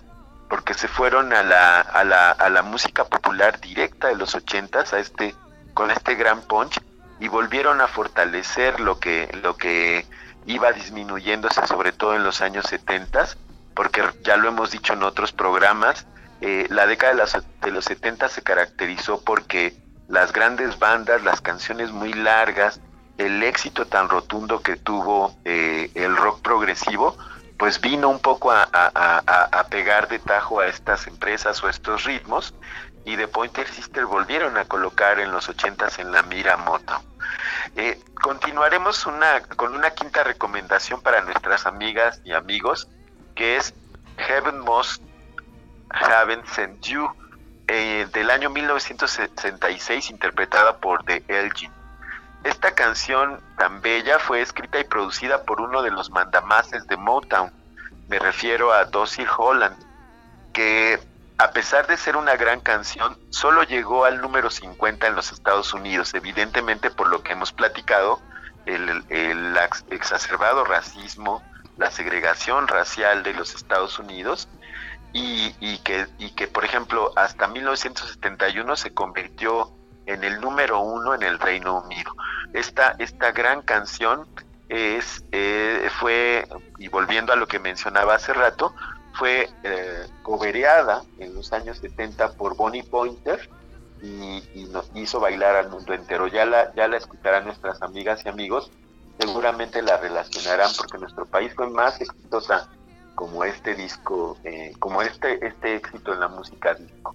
porque se fueron a la, a la, a la música popular directa de los ochentas, a este, con este gran punch, y volvieron a fortalecer lo que, lo que iba disminuyéndose, sobre todo en los años setentas, porque ya lo hemos dicho en otros programas, eh, la década de, las- de los 70 se caracterizó porque las grandes bandas, las canciones muy largas, el éxito tan rotundo que tuvo eh, el rock progresivo, pues vino un poco a, a- a- pegar de tajo a estas empresas o estos ritmos y The Pointer Sister volvieron a colocar en los 80s en la mira moto. Eh, continuaremos con una quinta recomendación para nuestras amigas y amigos, que es Heaven Must Haven't Sent You, eh, del año 1966, interpretada por The Elgin. Esta canción tan bella fue escrita y producida por uno de los mandamases de Motown. Me refiero a Dossy Holland, que a pesar de ser una gran canción, solo llegó al número 50 en los Estados Unidos, evidentemente por lo que hemos platicado, el, el ex- exacerbado racismo, la segregación racial de los Estados Unidos, y, y que, y que, por ejemplo, hasta 1971 se convirtió en el número uno en el Reino Unido. Esta, esta gran canción es, eh, fue, y volviendo a lo que mencionaba hace rato, fue eh, cobereada en los años 70 por Bonnie Pointer y, y nos hizo bailar al mundo entero. Ya la, ya la escucharán nuestras amigas y amigos, seguramente la relacionarán porque nuestro país fue más exitosa como este disco, eh, como este, este éxito en la música disco.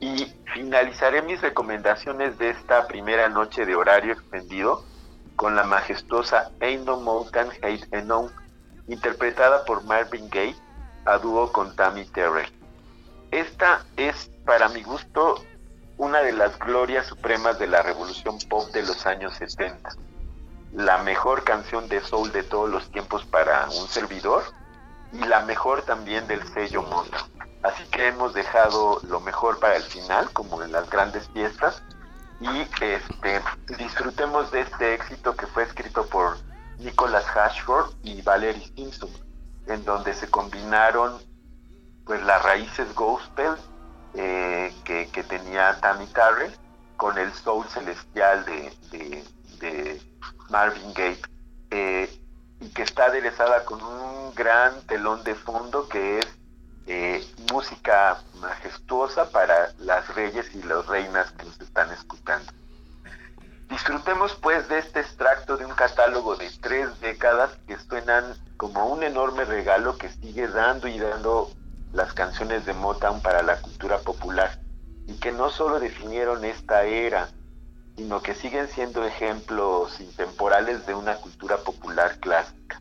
Y finalizaré mis recomendaciones de esta primera noche de horario extendido con la majestuosa Ain't No Mountain Hate Enough, interpretada por Marvin Gaye a dúo con Tammy Terrell. Esta es, para mi gusto, una de las glorias supremas de la revolución pop de los años 70. La mejor canción de soul de todos los tiempos para un servidor y la mejor también del sello Motown. Así que hemos dejado lo mejor para el final, como en las grandes fiestas, y este, disfrutemos de este éxito que fue escrito por Nicholas Ashford y Valerie Simpson, en donde se combinaron pues las raíces gospel eh, que, tenía Tammy Terrell con el soul celestial de, de- de Marvin Gaye eh, y que está aderezada con un gran telón de fondo que es eh, música majestuosa para las reyes y las reinas que nos están escuchando. Disfrutemos pues de este extracto de un catálogo de tres décadas que suenan como un enorme regalo que sigue dando y dando las canciones de Motown para la cultura popular y que no solo definieron esta era, sino que siguen siendo ejemplos intemporales de una cultura popular clásica.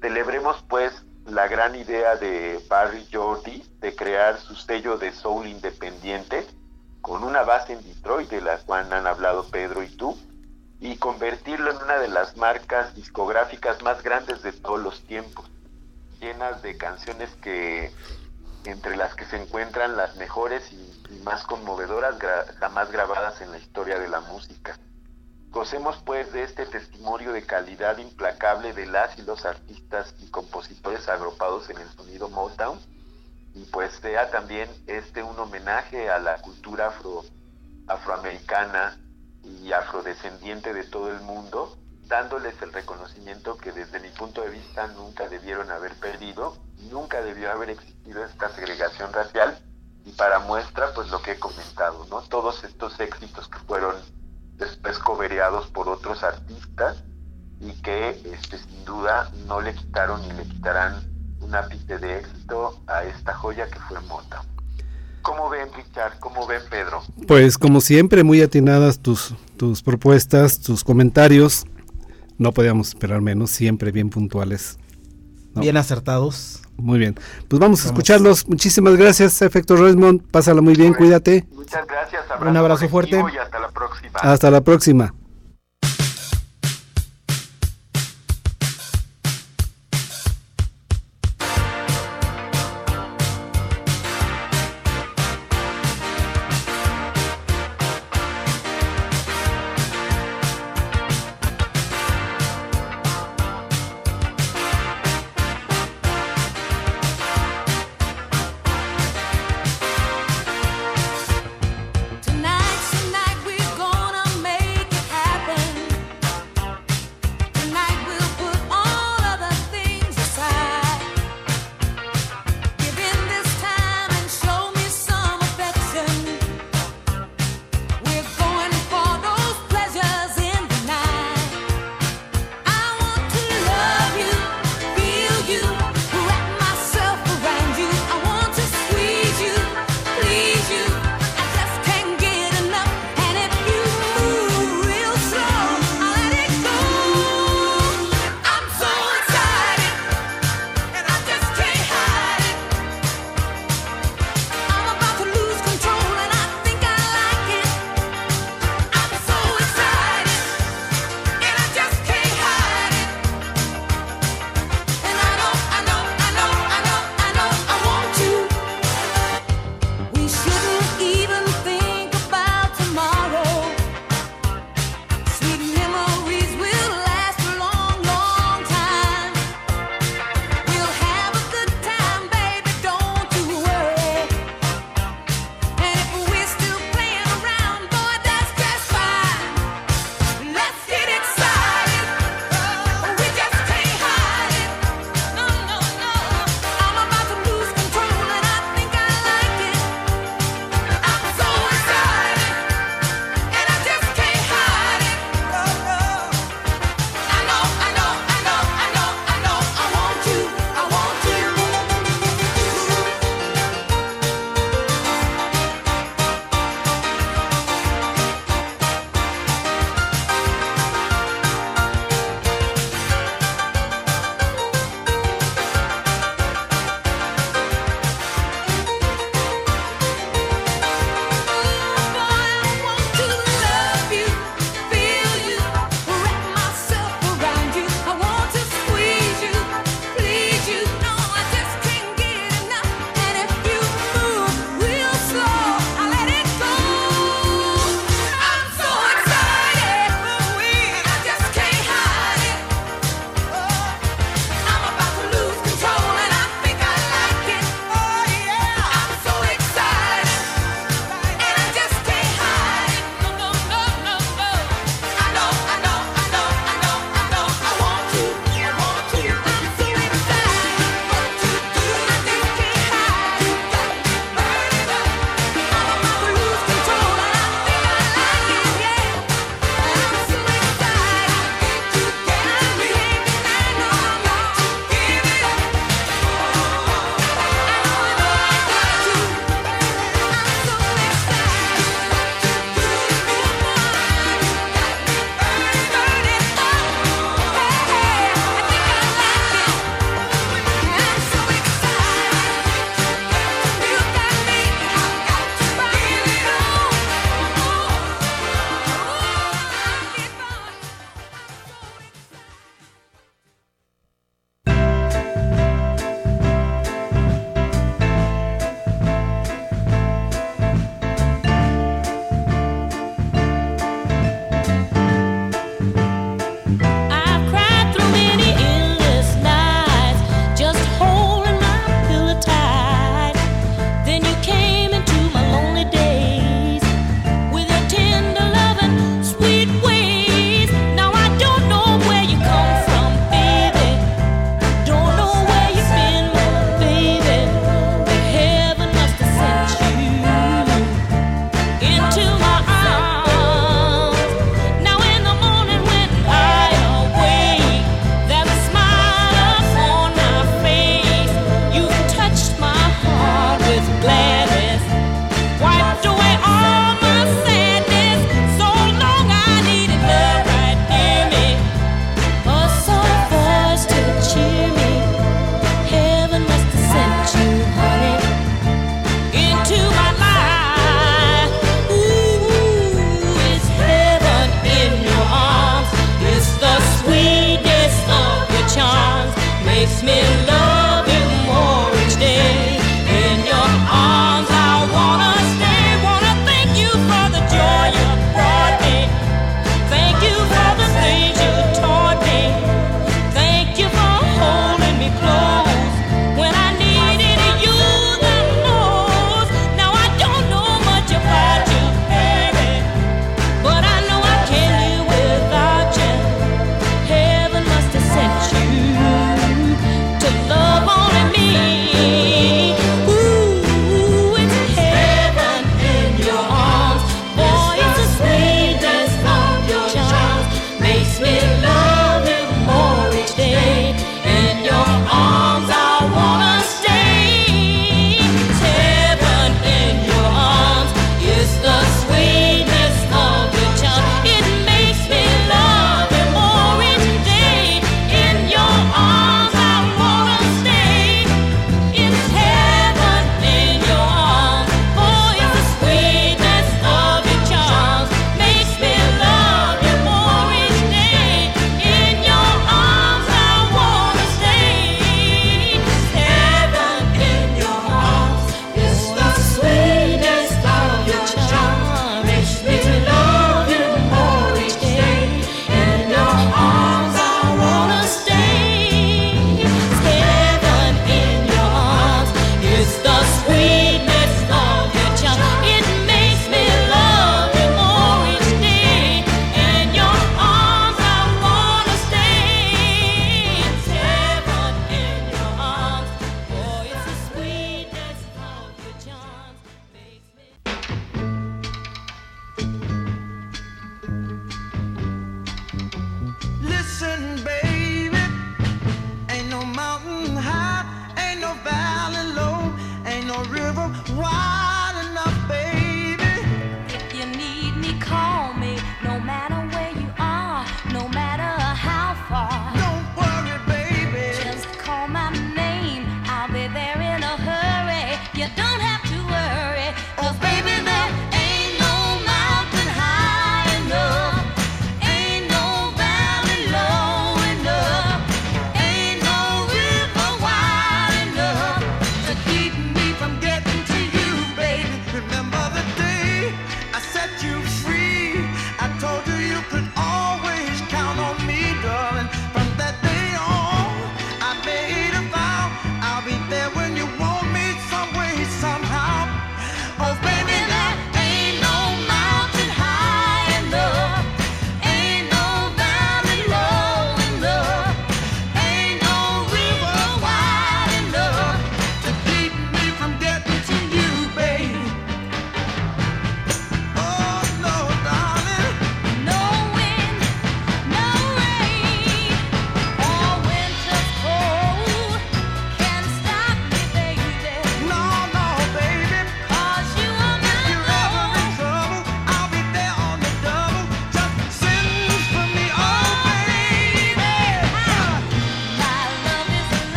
Celebremos pues la gran idea de Barry Jordi de crear su sello de soul independiente con una base en Detroit de la cual han hablado Pedro y tú y convertirlo en una de las marcas discográficas más grandes de todos los tiempos, llenas de canciones que entre las que se encuentran las mejores y, más conmovedoras jamás grabadas en la historia de la música. Gocemos pues de este testimonio de calidad implacable de las y los artistas y compositores agrupados en el sonido Motown y pues sea también este un homenaje a la cultura afro, afroamericana y afrodescendiente de todo el mundo, dándoles el reconocimiento que desde mi punto de vista nunca debieron haber perdido, nunca debió haber existido esta segregación racial y para muestra pues lo que he comentado, ¿no? Todos estos éxitos que fueron después cobereados por otros artistas y que este, sin duda no le quitaron ni le quitarán un ápice de éxito a esta joya que fue Mota. ¿Cómo ven Richard? ¿Cómo ven Pedro? Pues como siempre, muy atinadas tus, tus propuestas, tus comentarios. No podíamos esperar menos, siempre bien puntuales. ¿no? Bien acertados. Muy bien. Pues vamos a escucharlos. Muchísimas gracias, Efecto Resmond. Pásala muy bien, cuídate. Muchas gracias. Un abrazo fuerte. Y hasta la próxima. Hasta la próxima.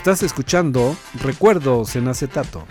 Estás escuchando Recuerdos en acetato.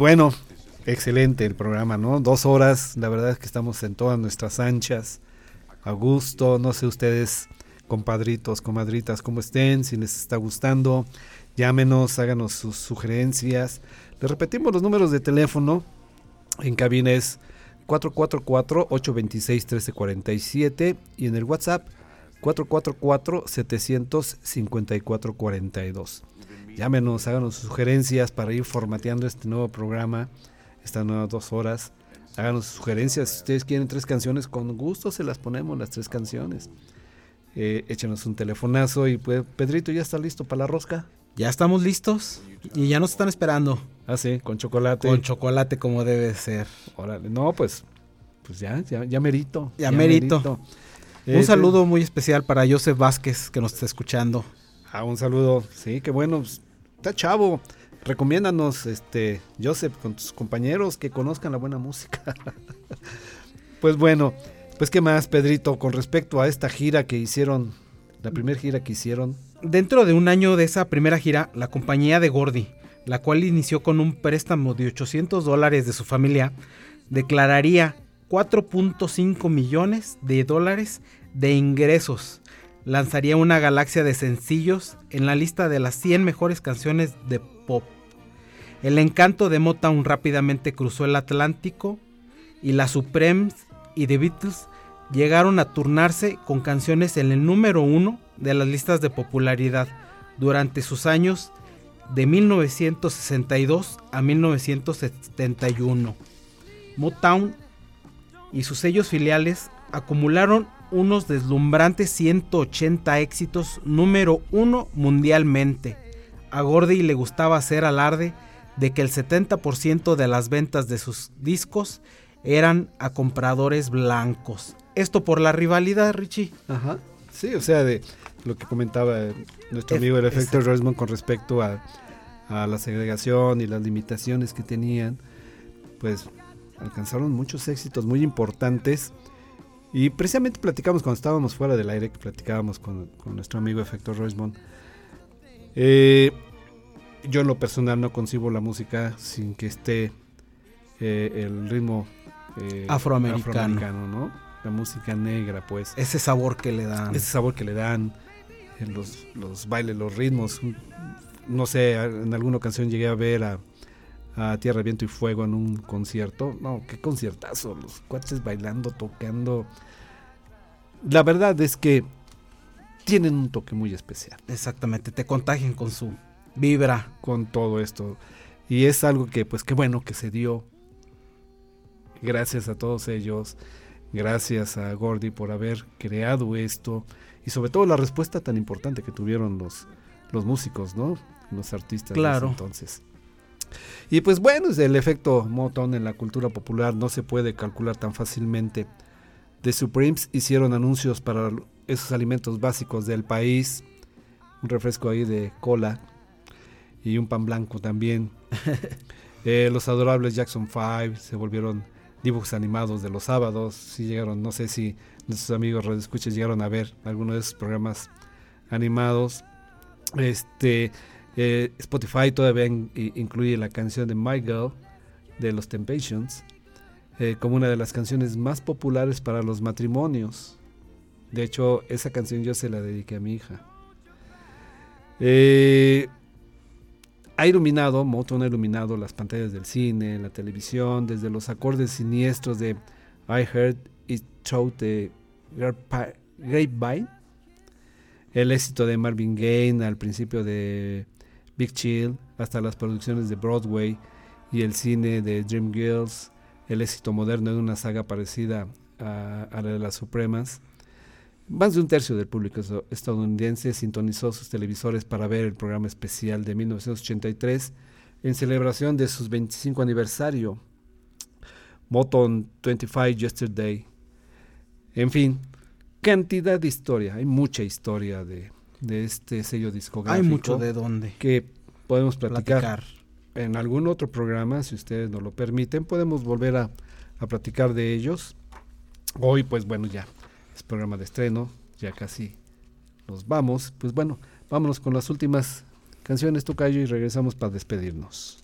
Bueno, excelente el programa, ¿no? Dos horas, la verdad es que estamos en todas nuestras anchas, a gusto, no sé ustedes, compadritos, comadritas, cómo estén, si les está gustando, llámenos, háganos sus sugerencias. Les repetimos los números de teléfono, en cabina es 444-826-1347 y en el WhatsApp 444-754-42. Llámenos, háganos sus sugerencias para ir formateando este nuevo programa, estas nuevas dos horas. Háganos sus sugerencias. Si ustedes quieren tres canciones, con gusto se las ponemos las tres canciones. Eh, échenos un telefonazo y pues, Pedrito, ¿ya está listo para la rosca? Ya estamos listos y ya nos están esperando. Ah, sí, con chocolate. Con chocolate como debe ser. Órale, no, pues, pues ya, ya, ya merito. Ya, merito. merito. Un Eh, saludo muy especial para Joseph Vázquez que nos está escuchando. Ah, un saludo. Sí, qué bueno. Está chavo. Recomiéndanos, este, Joseph, con tus compañeros que conozcan la buena música. *laughs* pues bueno, pues qué más, Pedrito, con respecto a esta gira que hicieron, la primera gira que hicieron. Dentro de un año de esa primera gira, la compañía de Gordy, la cual inició con un préstamo de 800 dólares de su familia, declararía 4.5 millones de dólares de ingresos. Lanzaría una galaxia de sencillos en la lista de las 100 mejores canciones de pop. El encanto de Motown rápidamente cruzó el Atlántico y las Supremes y The Beatles llegaron a turnarse con canciones en el número uno de las listas de popularidad durante sus años de 1962 a 1971. Motown y sus sellos filiales acumularon unos deslumbrantes 180 éxitos número uno mundialmente. A Gordy le gustaba hacer alarde de que el 70% de las ventas de sus discos eran a compradores blancos. Esto por la rivalidad, Richie. Ajá. Sí, o sea, de lo que comentaba eh, nuestro amigo el efecto. Resmond con respecto a, a la segregación y las limitaciones que tenían, pues alcanzaron muchos éxitos muy importantes. Y precisamente platicamos cuando estábamos fuera del aire, que platicábamos con, con nuestro amigo Efecto Roismond. Eh, yo en lo personal no concibo la música sin que esté eh, el ritmo eh, Afroamericano. afroamericano, ¿no? La música negra, pues. Ese sabor que le dan. Ese sabor que le dan, eh, los, los bailes, los ritmos. No sé, en alguna ocasión llegué a ver a, a Tierra, Viento y Fuego en un concierto. No, qué conciertazo. Los cuates bailando, tocando. La verdad es que tienen un toque muy especial. Exactamente, te contagian con su vibra. Con todo esto. Y es algo que, pues, qué bueno que se dio. Gracias a todos ellos. Gracias a Gordy por haber creado esto. Y sobre todo la respuesta tan importante que tuvieron los, los músicos, ¿no? Los artistas de Claro. ese entonces. Y pues bueno, el efecto Motown en la cultura popular no se puede calcular tan fácilmente. The Supremes hicieron anuncios para esos alimentos básicos del país. Un refresco ahí de cola y un pan blanco también. *laughs* Eh, los adorables Jackson 5 se volvieron dibujos animados de los sábados. Si llegaron, no sé si nuestros amigos radioescuchas llegaron a ver alguno de esos programas animados. Este eh, Spotify todavía incluye la canción de My Girl de los Temptations eh, como una de las canciones más populares para los matrimonios. De hecho, esa canción yo se la dediqué a mi hija. Eh, ha iluminado, Motown ha iluminado las pantallas del cine, la televisión, desde los acordes siniestros de I Heard It the Grape- Grapevine, el éxito de Marvin Gaye al principio de Big Chill, hasta las producciones de Broadway y el cine de Dreamgirls, el éxito moderno de una saga parecida a, la de las Supremas. Más de un tercio del público estadounidense sintonizó sus televisores para ver el programa especial de 1983 en celebración de su 25 aniversario, Motown 25 Yesterday. En fin, cantidad de historia, hay mucha historia de, de este sello discográfico. Hay mucho de dónde. Que podemos platicar, Platicar. en algún otro programa, si ustedes nos lo permiten, podemos volver a, a platicar de ellos. Hoy, pues bueno, ya es programa de estreno, ya casi nos vamos. Pues bueno, vámonos con las últimas canciones, Tocayo, y regresamos para despedirnos.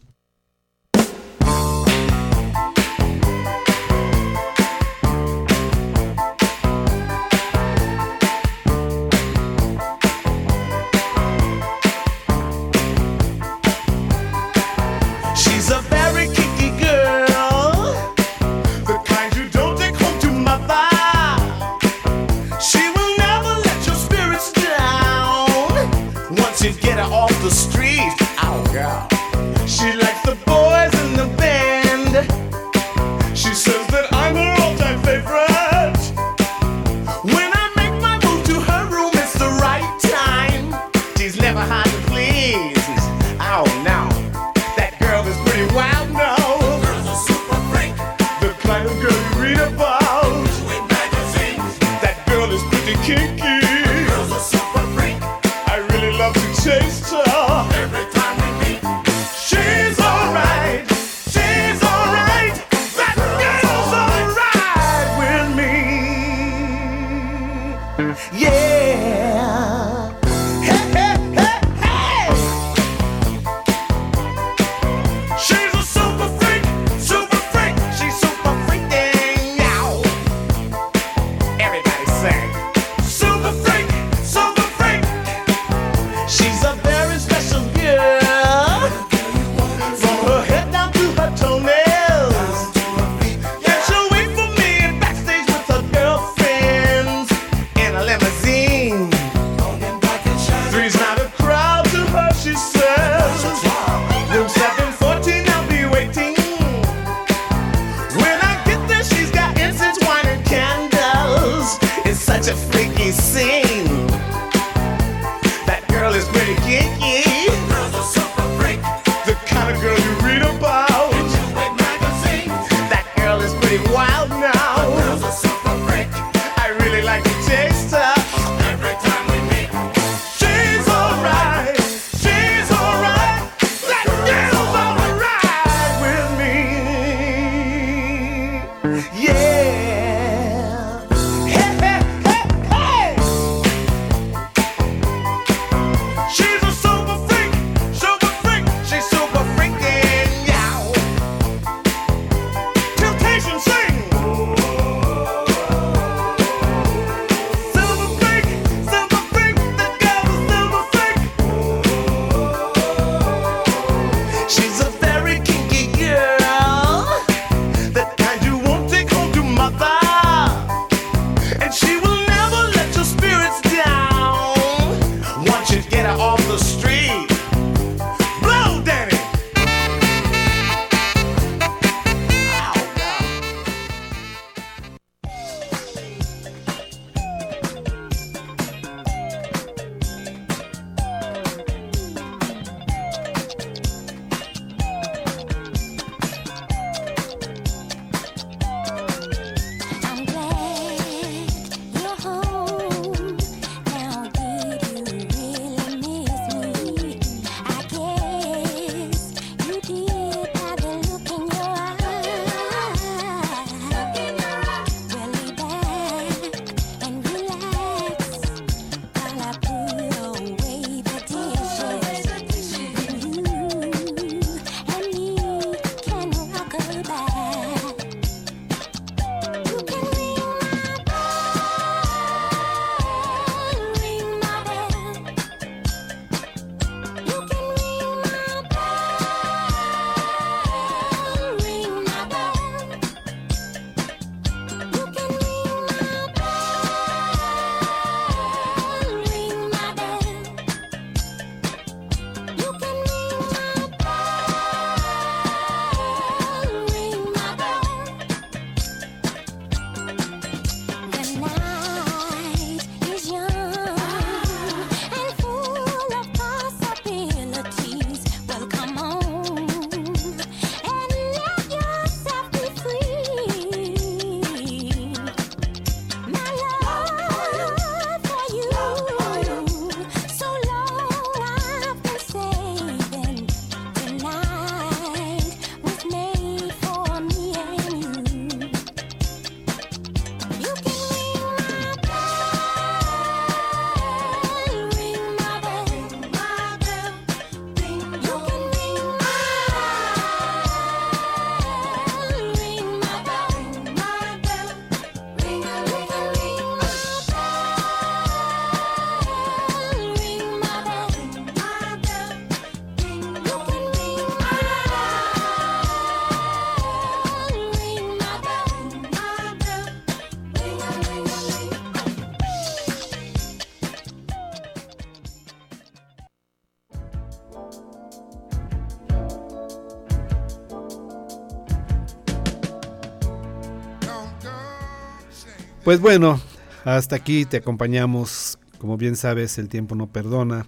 Pues bueno, hasta aquí te acompañamos. Como bien sabes, el tiempo no perdona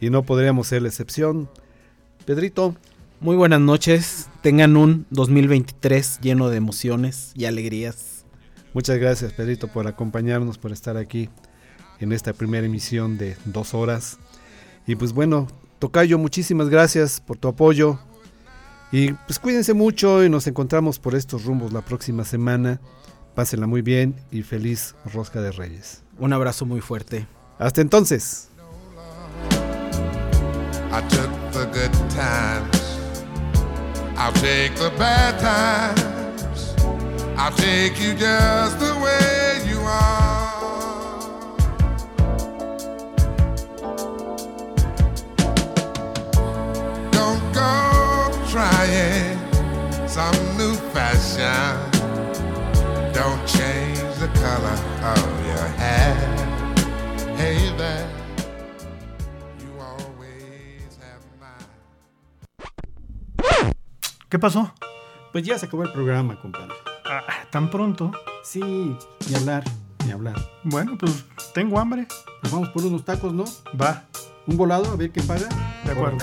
y no podríamos ser la excepción. Pedrito, Muy buenas noches. Tengan un 2023 lleno de emociones y alegrías. muchas gracias Pedrito por acompañarnos, por estar aquí en esta primera emisión de dos horas. Y pues bueno, Tocayo, muchísimas gracias por tu apoyo. Y pues cuídense mucho y nos encontramos por estos rumbos la próxima semana. Pásenla muy bien y feliz Rosca de Reyes. Un abrazo muy fuerte. Hasta entonces. I took the good times. I'll take the bad times. I'll take you just the way you are. Don't go trying some new fashion. Don't change the color of your hair. Hey there. ¿Qué pasó? Pues ya se acabó el programa, compadre. Ah, ¿Tan pronto? Sí, ni hablar, ni hablar. Bueno, pues tengo hambre. Nos vamos por unos tacos, ¿no? Va. Un volado, a ver qué paga. De acuerdo.